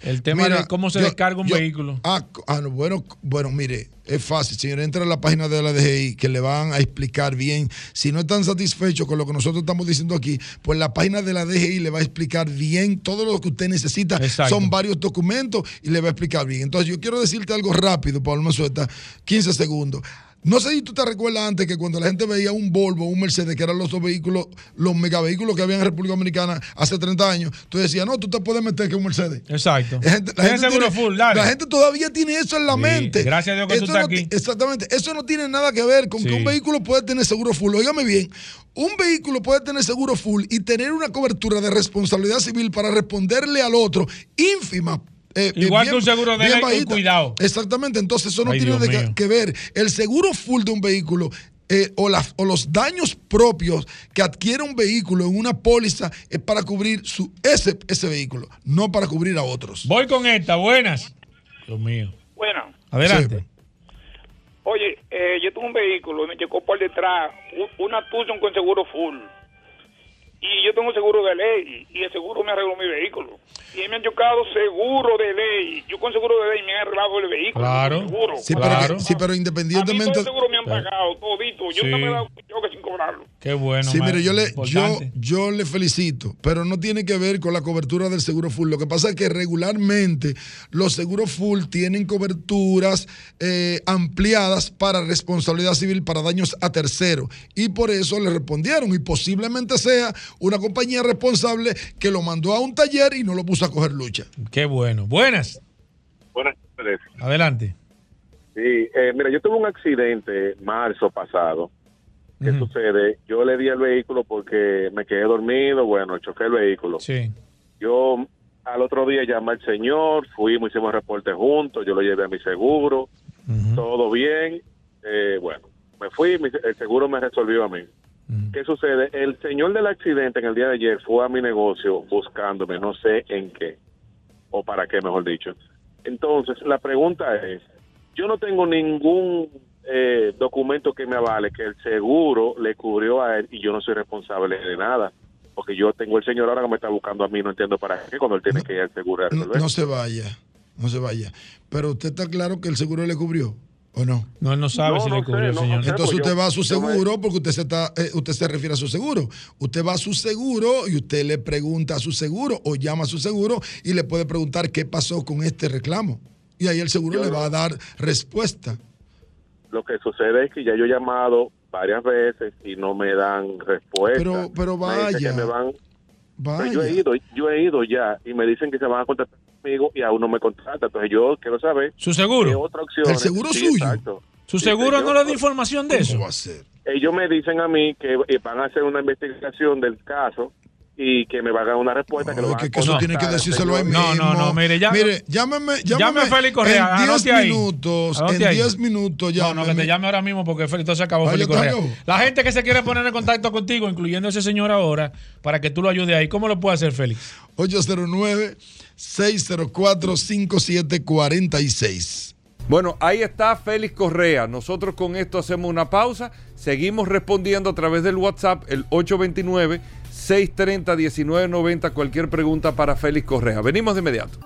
el tema Mira, de cómo se yo- descarga un yo- vehículo. Ah, ah, no, bueno, bueno, mire, es fácil, señor. Entra a la página de la DGI que le van a explicar bien. Si no están satisfechos con lo que nosotros estamos diciendo aquí, pues la página de la DGI le va a explicar bien todo lo que usted necesita. Exacto. Son varios documentos y le va a explicar bien. Entonces, yo quiero decirte algo rápido, Pablo Manzueta, 15 segundos. No sé si tú te recuerdas antes que cuando la gente veía un Volvo, un Mercedes, que eran los dos vehículos, los megavehículos que había en República Dominicana hace 30 años, tú decías, no, tú te puedes meter que un Mercedes. Exacto. La gente, la gente seguro tiene- full, dale. la gente todavía tiene eso en la Sí, mente. gracias a Dios que tú estás no aquí. Exactamente. Eso no tiene nada que ver con Sí. que un vehículo puede tener seguro full. Óigame bien. Un vehículo puede tener seguro full y tener una cobertura de responsabilidad civil para responderle al otro ínfima. Eh, eh, Igual que un seguro de ley bajita. cuidado. Exactamente. Entonces, eso no Ay, tiene que- que ver. El seguro full de un vehículo eh, o, los daños propios que adquiere un vehículo en una póliza es para cubrir su, ese, ese vehículo, no para cubrir a otros. Voy con esta, buenas. Dios mío. Bueno, Adelante. oye, eh, yo tuve un vehículo y me llegó por detrás una Tucson con seguro full. Y yo tengo seguro de ley y el seguro me arregló mi vehículo. Y me han chocado seguro de ley. Yo con seguro de ley me han arreglado el vehículo. Claro. Seguro. Sí, pero, sí, pero A mí independientemente. todo el seguro me han pagado, todito. Yo Sí. no me he dado un choque sin cobrarlo. Qué bueno. Sí, mire, yo le, yo, yo le felicito, pero no tiene que ver con la cobertura del seguro full. Lo que pasa es que regularmente los seguros full tienen coberturas eh, ampliadas para responsabilidad civil para daños a terceros. Y por eso le respondieron. Y posiblemente sea una compañía responsable que lo mandó a un taller y no lo puso a coger lucha. Qué bueno. Buenas. Buenas tardes. Adelante. Sí, eh, mira, yo tuve un accidente marzo pasado. ¿Qué sucede? Yo le di el vehículo porque me quedé dormido, bueno, choqué el vehículo. Sí. Yo al otro día llamé al señor, fuimos, hicimos reporte juntos, yo lo llevé a mi seguro, todo bien. Eh, bueno, me fui, el seguro me resolvió a mí. ¿Qué sucede? El señor del accidente en el día de ayer fue a mi negocio buscándome, no sé en qué, o para qué, mejor dicho. Entonces, la pregunta es, yo no tengo ningún eh, documento que me avale que el seguro le cubrió a él y yo no soy responsable de nada. Porque yo tengo el señor ahora que me está buscando a mí, no entiendo para qué, cuando él tiene que ir al seguro no se vaya, no se vaya. Pero usted está claro que el seguro le cubrió. ¿O no? No, él no sabe No, si no le cubrió sé, señor. no sé, Entonces pues usted yo- va a su me- seguro porque usted se está, eh, usted se refiere a su seguro. Usted va a su seguro y usted le pregunta a su seguro o llama a su seguro y le puede preguntar qué pasó con este reclamo. Y ahí el seguro Yo le va a dar respuesta. Lo que sucede es que ya yo he llamado varias veces y no me dan respuesta. Pero- pero Me vaya. que me van- Pero yo he ido, yo he ido ya y me dicen que se van a contactar conmigo y aún no me contactan. Entonces yo quiero saber ¿Su seguro? qué otra opción. ¿El seguro Sí, suyo? exacto. ¿Su Sí, seguro señor. no le da información de eso? ¿Cómo va a ser? Ellos me dicen a mí que eh, van a hacer una investigación del caso y que me van a dar una respuesta que lo van que, a que eso tiene que decírselo ahí señor. mismo. No, no, no, mire, ya- Mire, llámeme, Llame llámeme a Félix Correa, en anote 10 ahí. minutos, en Anote ahí. 10 minutos No, no, que te llame ahora mismo porque Félix, todo se acabó, Félix ya Correa. La gente que se quiere poner en contacto contigo, incluyendo ese señor ahora, para que tú lo ayudes ahí, ¿cómo lo puede hacer, Félix? 809-604-5746. Bueno, ahí está Félix Correa. Nosotros con esto hacemos una pausa. Seguimos respondiendo a través del WhatsApp, el 829-630-1990. Cualquier pregunta para Félix Correa. Venimos de inmediato.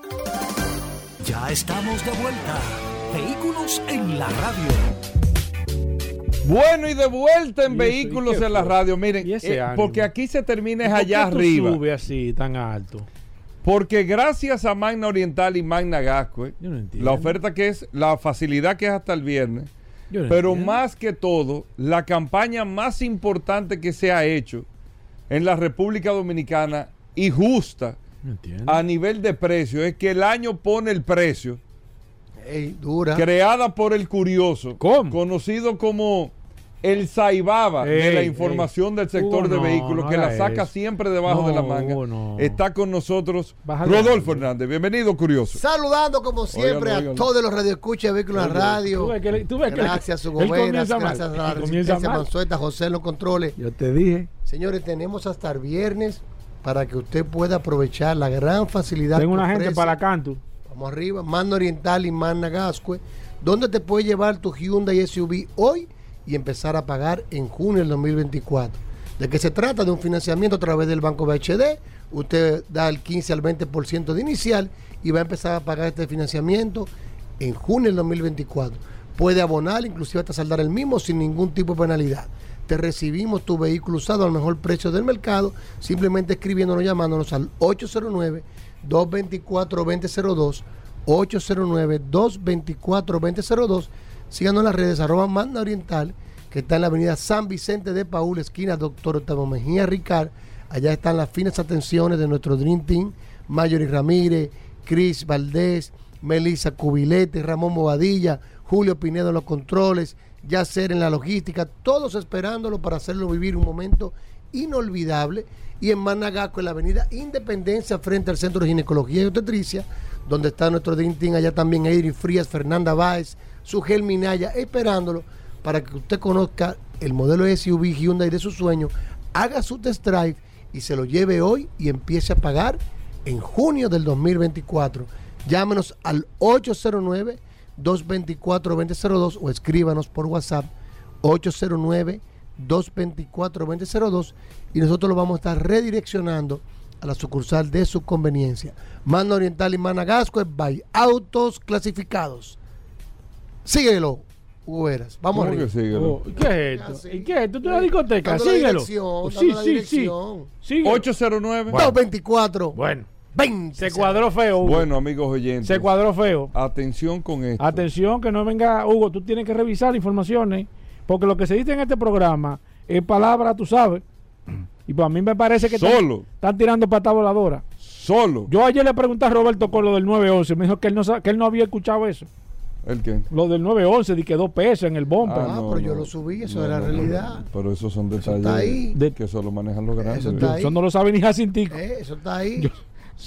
Ya estamos de vuelta. Vehículos en la radio. Bueno, y de vuelta en. Vehículos ¿Y qué en la radio. Miren, ¿Y ese eh, porque aquí se termina es ¿Por qué allá tú arriba. sube así, tan alto? Porque gracias a Magna Oriental y Magna no entiendo. la oferta que es, la facilidad que es hasta el viernes, Yo no pero entiendo. más que todo, la campaña más importante que se ha hecho en la República Dominicana y justa a nivel de precio es que el año pone el precio, Ey, dura. creada por el curioso, conocido como el Saibaba de la ey. información del sector Hugo, de no, vehículos, no que la saca eso. siempre debajo de la manga. Está con nosotros Bájale Rodolfo. Hernández. Bienvenido, curioso. Saludando como siempre a todos los radioescuchas de Vehículos en Radio. tú ves que le- tú ves que le- gracias a Hugo él Veras, comienza mal. gracias a la Resistencia. Mansueta, José los controles. Yo te dije. Señores, tenemos hasta el viernes para que usted pueda aprovechar la gran facilidad Tengo que una gente para Cantu. Vamos arriba, Mano Oriental y Magna Gascue, donde te puede llevar tu Hyundai SUV hoy y empezar a pagar en junio del 2024. ¿De qué se trata? De un financiamiento a través del Banco BHD. Usted da el 15 al 20% de inicial y va a empezar a pagar este financiamiento en junio del 2024. Puede abonar, inclusive hasta saldar el mismo sin ningún tipo de penalidad. Te recibimos tu vehículo usado al mejor precio del mercado, simplemente escribiéndonos, llamándonos al 809 224-2002, 809-224-2002. Síganos en las redes, arroba Magna Oriental, que está en la avenida San Vicente de Paúl, esquina Doctor Octavio Mejía Ricard. Allá están las finas atenciones de nuestro Dream Team, Mayori Ramírez, Cris Valdés, Melissa Cubilete, Ramón Bobadilla, Julio Pinedo en los controles, Yacer en la logística, todos esperándolo para hacerlo vivir un momento inolvidable. Y en Managaco, en la avenida Independencia, frente al Centro de Ginecología y Obstetricia, donde está nuestro Dream Team, allá también Eiri Frías, Fernanda Báez, Sugel Minaya, esperándolo para que usted conozca el modelo SUV Hyundai de su sueño, haga su test drive y se lo lleve hoy y empiece a pagar en junio del 2024. Llámenos al 809-224-2002 o escríbanos por WhatsApp 809-224-2002 y nosotros lo vamos a estar redireccionando a la sucursal de su conveniencia. Mano Oriental y Managasco es by Autos Clasificados. Síguelo. Hugo Veras. Vamos ¿Cómo arriba. que síguelo? Oh, ¿Qué es esto? ¿Y qué es esto? ¿Tú una discoteca? Dando la Síguelo. dirección, Sí, dando la sí, sí. dirección. Sigue. 809. 224. Bueno. 20. Se cuadró feo, Hugo. Bueno, amigos oyentes. Se cuadró feo. Atención con esto. Atención, que no venga, Hugo, tú tienes que revisar informaciones, porque lo que se dice en este programa es palabra, tú sabes. Y pues a mí me parece que están- Solo. Están, tirando patada voladora. Solo. Yo ayer le pregunté a Roberto con lo del 911, me dijo que él no, sa- que él no había escuchado eso. ¿El qué? Lo del 911, de que dos pesos en el bumper. Ah, no, pero yo no. lo subí, eso No, es la no, no, realidad. no. Pero esos son detalles está ahí. de que solo manejan los grandes. Eso está ahí. Eso no lo sabe ni Jacintico. Eh, eso está ahí.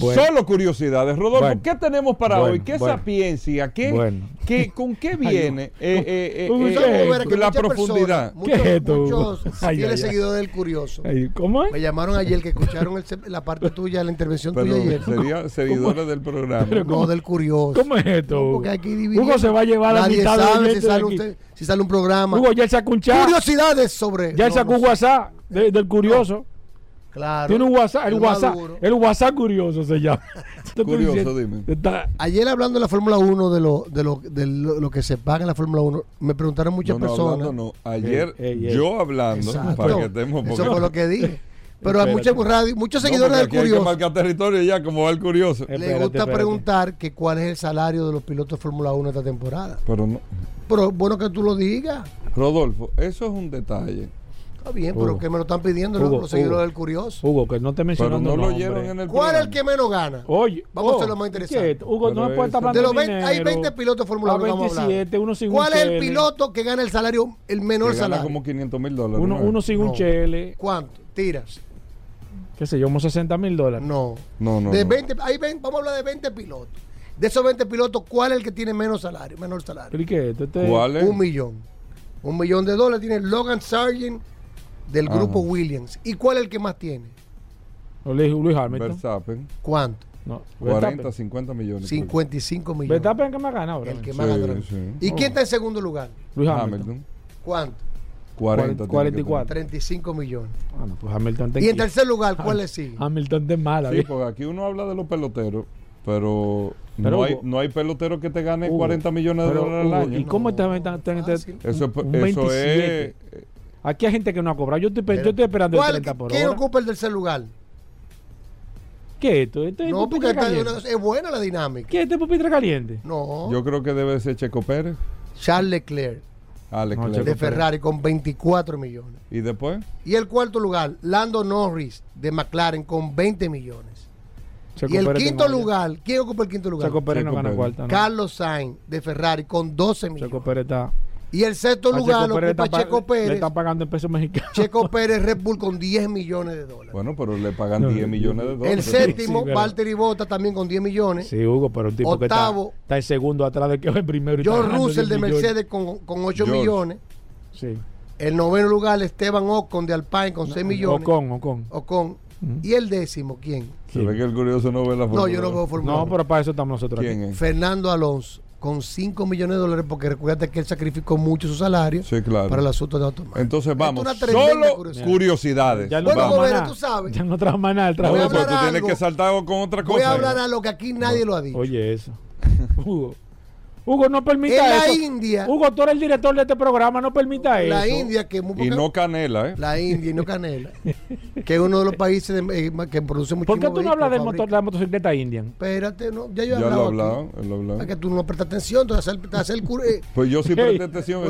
Bueno. Solo curiosidades. Rodolfo, Bueno. ¿qué tenemos para Bueno, hoy? ¿Qué bueno. sapiencia? ¿Qué, Bueno. qué- ¿Con qué *laughs* viene eh, eh, eh, eh, ¿qué es Vera, que la profundidad? personas, muchos, ¿Qué es esto, muchos *laughs* Ay, fieles ay, ay. seguidores del Curioso. Ay, ¿Cómo es? Me llamaron ayer que escucharon el la parte tuya, la intervención Pero tuya ayer. sería seguidores del programa. Pero No, del Curioso. ¿Cómo es esto? Hugo? porque hay que dividir. Hugo se va a llevar la Nadie mitad de sabe si de sale, aquí. usted- si sale un programa. Hugo, ya sacó un chat. Curiosidades sobre. Ya él No, sacó no. WhatsApp de- del curioso. Claro. Tiene un WhatsApp, el El WhatsApp, Maduro. el WhatsApp curioso se llama. *laughs* Curioso, diciendo, dime. está- Ayer hablando de la Fórmula 1, de lo, de, lo, de lo, lo que se paga en la Fórmula 1, me preguntaron muchas No, no, personas. hablando no. Ayer yo hablando, Exacto. para que estemos Eso fue lo que dije. *laughs* Pero a Espérate. muchos, radio- muchos No, seguidores porque del hay que Curioso marcar territorio ya, como va el curioso. Le Espérate, gusta espérate. preguntar que cuál es el salario de los pilotos de Fórmula 1 esta temporada. Pero no. Pero bueno que tú lo digas. Rodolfo, eso es un detalle. Está bien, Hugo. pero que me lo están pidiendo Hugo, los seguidores del Curioso. Hugo, que no te Pero mencionando no lo oyeron en el ¿Cuál es el que menos gana? Oye, Vamos a oh, hacer lo más interesante. Hugo, no me puede estar eso- hablando De los de 20 hay dinero. 20 pilotos de Fórmula A 1 que vamos a hablar. 27, uno sin ¿Cuál un es el piloto que gana el salario, el menor Que gana salario? como 500 mil dólares. Uno, ¿no? uno sin un chele. ¿Cuánto? Tiras. qué sé yo, como 60 mil dólares. No. No, no. de no. 20, hay 20 vamos a hablar de 20 pilotos. De esos 20 pilotos, ¿cuál es el que tiene menos salario? Menor salario. ¿Pero y qué es esto? Este- ¿Cuál es? Un millón. Un millón de dólares tiene Logan Sargent del Ajá. grupo Williams. ¿Y cuál es el que más tiene? Luis, Luis Hamilton. Verstappen, ¿Cuánto? No, 40, Verstappen. 50 millones. 55 millones. Verstappen que me ha ganado. El que más Sí, gana ahora sí. ¿Y quién está en segundo lugar? Luis Hamilton. Hamilton. ¿Cuánto? 40. tiene que 44. 35 millones. Ah, no, pues Hamilton te Y en tercer lugar, ¿cuál le sigue? Hamilton de mala. Sí, porque aquí uno habla de los peloteros, pero, Pero, no, hay, no hay pelotero que te gane Hugo, 40 millones de dólares al año. ¿Y cómo está está- está- está- Fácil. Eso, es- un eso 27? es. Aquí hay gente que no ha cobrado. Yo estoy, pe- yo estoy esperando el ¿Cuál- 30 por ¿Quién hora. ocupa el tercer lugar? ¿Qué es esto? ¿Esto es No, porque pupitre está- caliente? es buena la dinámica. ¿Qué es este pupitre caliente? No. Yo creo que debe ser Checo Pérez. Charles Leclerc Ah, Leclerc. De Ferrari con 24 millones. Y después, Y el cuarto lugar, Lando Norris de McLaren con 20 millones. Checo y el Pérez quinto lugar, ¿quién ocupa el quinto lugar? Checo Pérez no gana cuarta. ¿no? Carlos Sainz de Ferrari con 12 millones. Checo Pérez está. Y el sexto a lugar Checo lo Pérez ocupa está Checo Le Pérez. están pagando en pesos mexicanos. Checo *laughs* Pérez Red Bull con 10 millones de dólares. bueno, pero le pagan No, 10 yo- millones de El dólares. séptimo, Sí. Valtteri Bottas también con 10 millones. Sí, Hugo, pero un tipo Octavo. que está, está en segundo atrás de que va en primero. y ganando Russell 10 de. Mercedes con, con 8 George. millones. Sí. El noveno lugar, Esteban Ocon de Alpine con 6 millones. Ocon, Ocon. Ocon. Y el décimo, ¿quién? Se ve que el curioso no ve la No, Fórmula yo no veo Fórmula No, 1. pero para eso estamos nosotros ¿Quién aquí. es? Fernando Alonso con 5 millones de dólares porque recuerda que él sacrificó mucho su salario Sí, claro. para el asunto de automóvil. Entonces vamos, solo curiosidad. curiosidades. Ya no Bueno, Gobera, tú sabes. Ya no nada. el trabajo. Pues tú tienes que saltar con otra cosa. Voy a hablar a lo que aquí nadie lo ha dicho. Oye, eso. *laughs* Hugo. No permita En la eso. India- Hugo, tú eres el director de este programa, no permita eso. La India, que es muy Y no canela, ¿eh? La India y no Canela, *laughs* que es uno de los países de- eh, que produce mucho ¿Por qué tú no hablas del motor, de la motocicleta Indian? Espérate, no, ya yo he Ya lo hablado. él lo ha hablado. Es que tú no prestas atención, te haces el, cur- eh, *laughs* Pues yo sí presté atención.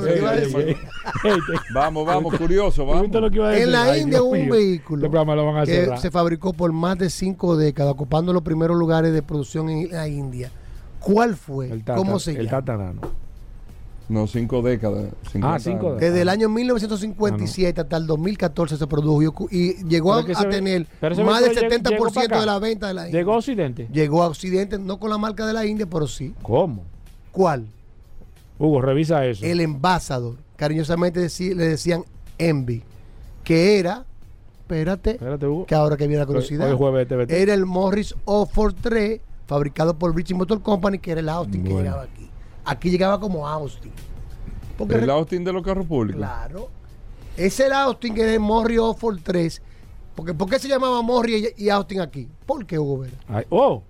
Vamos, vamos, curioso, ¿Tú vamos. que iba a decir? En la Ay, India Dios hubo un mío. vehículo Este programa lo van a que cerrar. se fabricó por más de cinco décadas, ocupando los primeros lugares de producción en la India. ¿Cuál fue? El tata- ¿Cómo se El llama? tatarano. No, cinco décadas. 50 Ah, cinco años. Desde el año 1957 hasta el 2014 se produjo y llegó Pero a, tener más del vehículo llegó- 70% llegó para acá. de la venta de la India. ¿Llegó a Occidente? Llegó a Occidente, no con la marca de la India, pero sí. ¿Cómo? ¿Cuál? Hugo, revisa eso. El Embassador. Cariñosamente deci- le decían Envy. Que era, espérate, Espérate, Hugo. que ahora que viene la curiosidad. hoy jueves. Era el Morris Offord 3, fabricado por British Motor Company, que era el Austin que llegaba aquí. Aquí llegaba como Austin. Porque El Austin de los carros públicos. Claro. Ese era Austin que era el Morris Offord 3. Porque, ¿Por qué se llamaba Morris y Austin aquí? ¿Por qué, Hugo Vera? Ay, oh,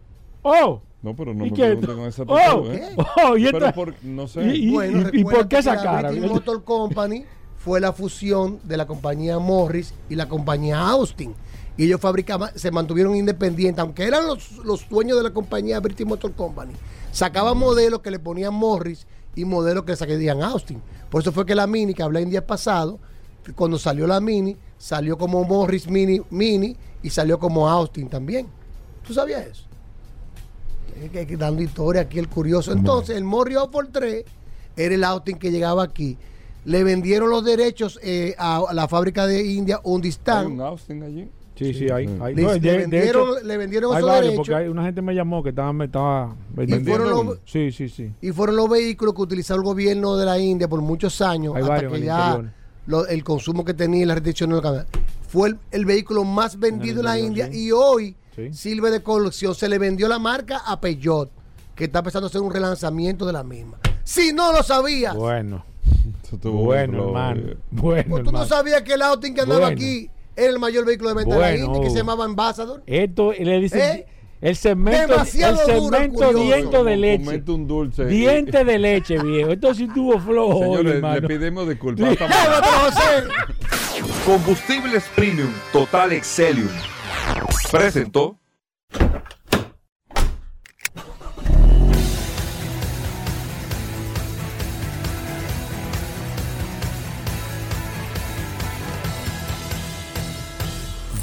oh, No, pero no ¿Y me qué? pregunten con esa Oh, ¿eh? oh, y Pero esta- por- no sé. y- y- Bueno, y por qué esa cara? British Motor Company fue la fusión de la compañía Morris y la compañía Austin. Y ellos fabricaban, se mantuvieron independientes, aunque eran los, los dueños de la compañía British Motor Company. Sacaban modelos que le ponían Morris y modelos que le sacarían Austin. Por eso fue que la Mini, que hablé en día pasado, cuando salió la Mini, salió como Morris Mini, Mini y salió como Austin también. ¿Tú sabías eso? Dando historia aquí el curioso. Entonces, el Morris por 3 era el Austin que llegaba aquí. Le vendieron los derechos eh, a la fábrica de India, ¿Hay Undistan. un Austin allí? Sí, sí, hay. hay. Le- No, le de- de vendieron- hecho, le vendieron hay esos varios, derechos. porque hay, una gente me llamó que estaba, me estaba fueron vendiendo. los- Sí, sí, sí. Y fueron los vehículos que utilizó el gobierno de la India por muchos años, Hay hasta varios que el ya lo- el consumo que tenía y las restricciones del canal. Fue el, el vehículo más vendido en, la India sí. y hoy Sí. sirve de colección. Se le vendió la marca a Peugeot, que está empezando a hacer un relanzamiento de la misma. Si no lo sabías, Bueno. Bueno, hermano. eh. Bueno, pues tú no sabías que el Austin que andaba Bueno. aquí era el mayor vehículo de venta de la que se llamaba Ambassador. Esto le dicen ¿Eh? el segmento, el Demasiado el segmento diente de leche. un dulce. Diente de *laughs* leche, viejo. Esto sí tuvo flow, Señores, hermano. le pedimos disculpas. Combustibles Premium Total Excelium presentó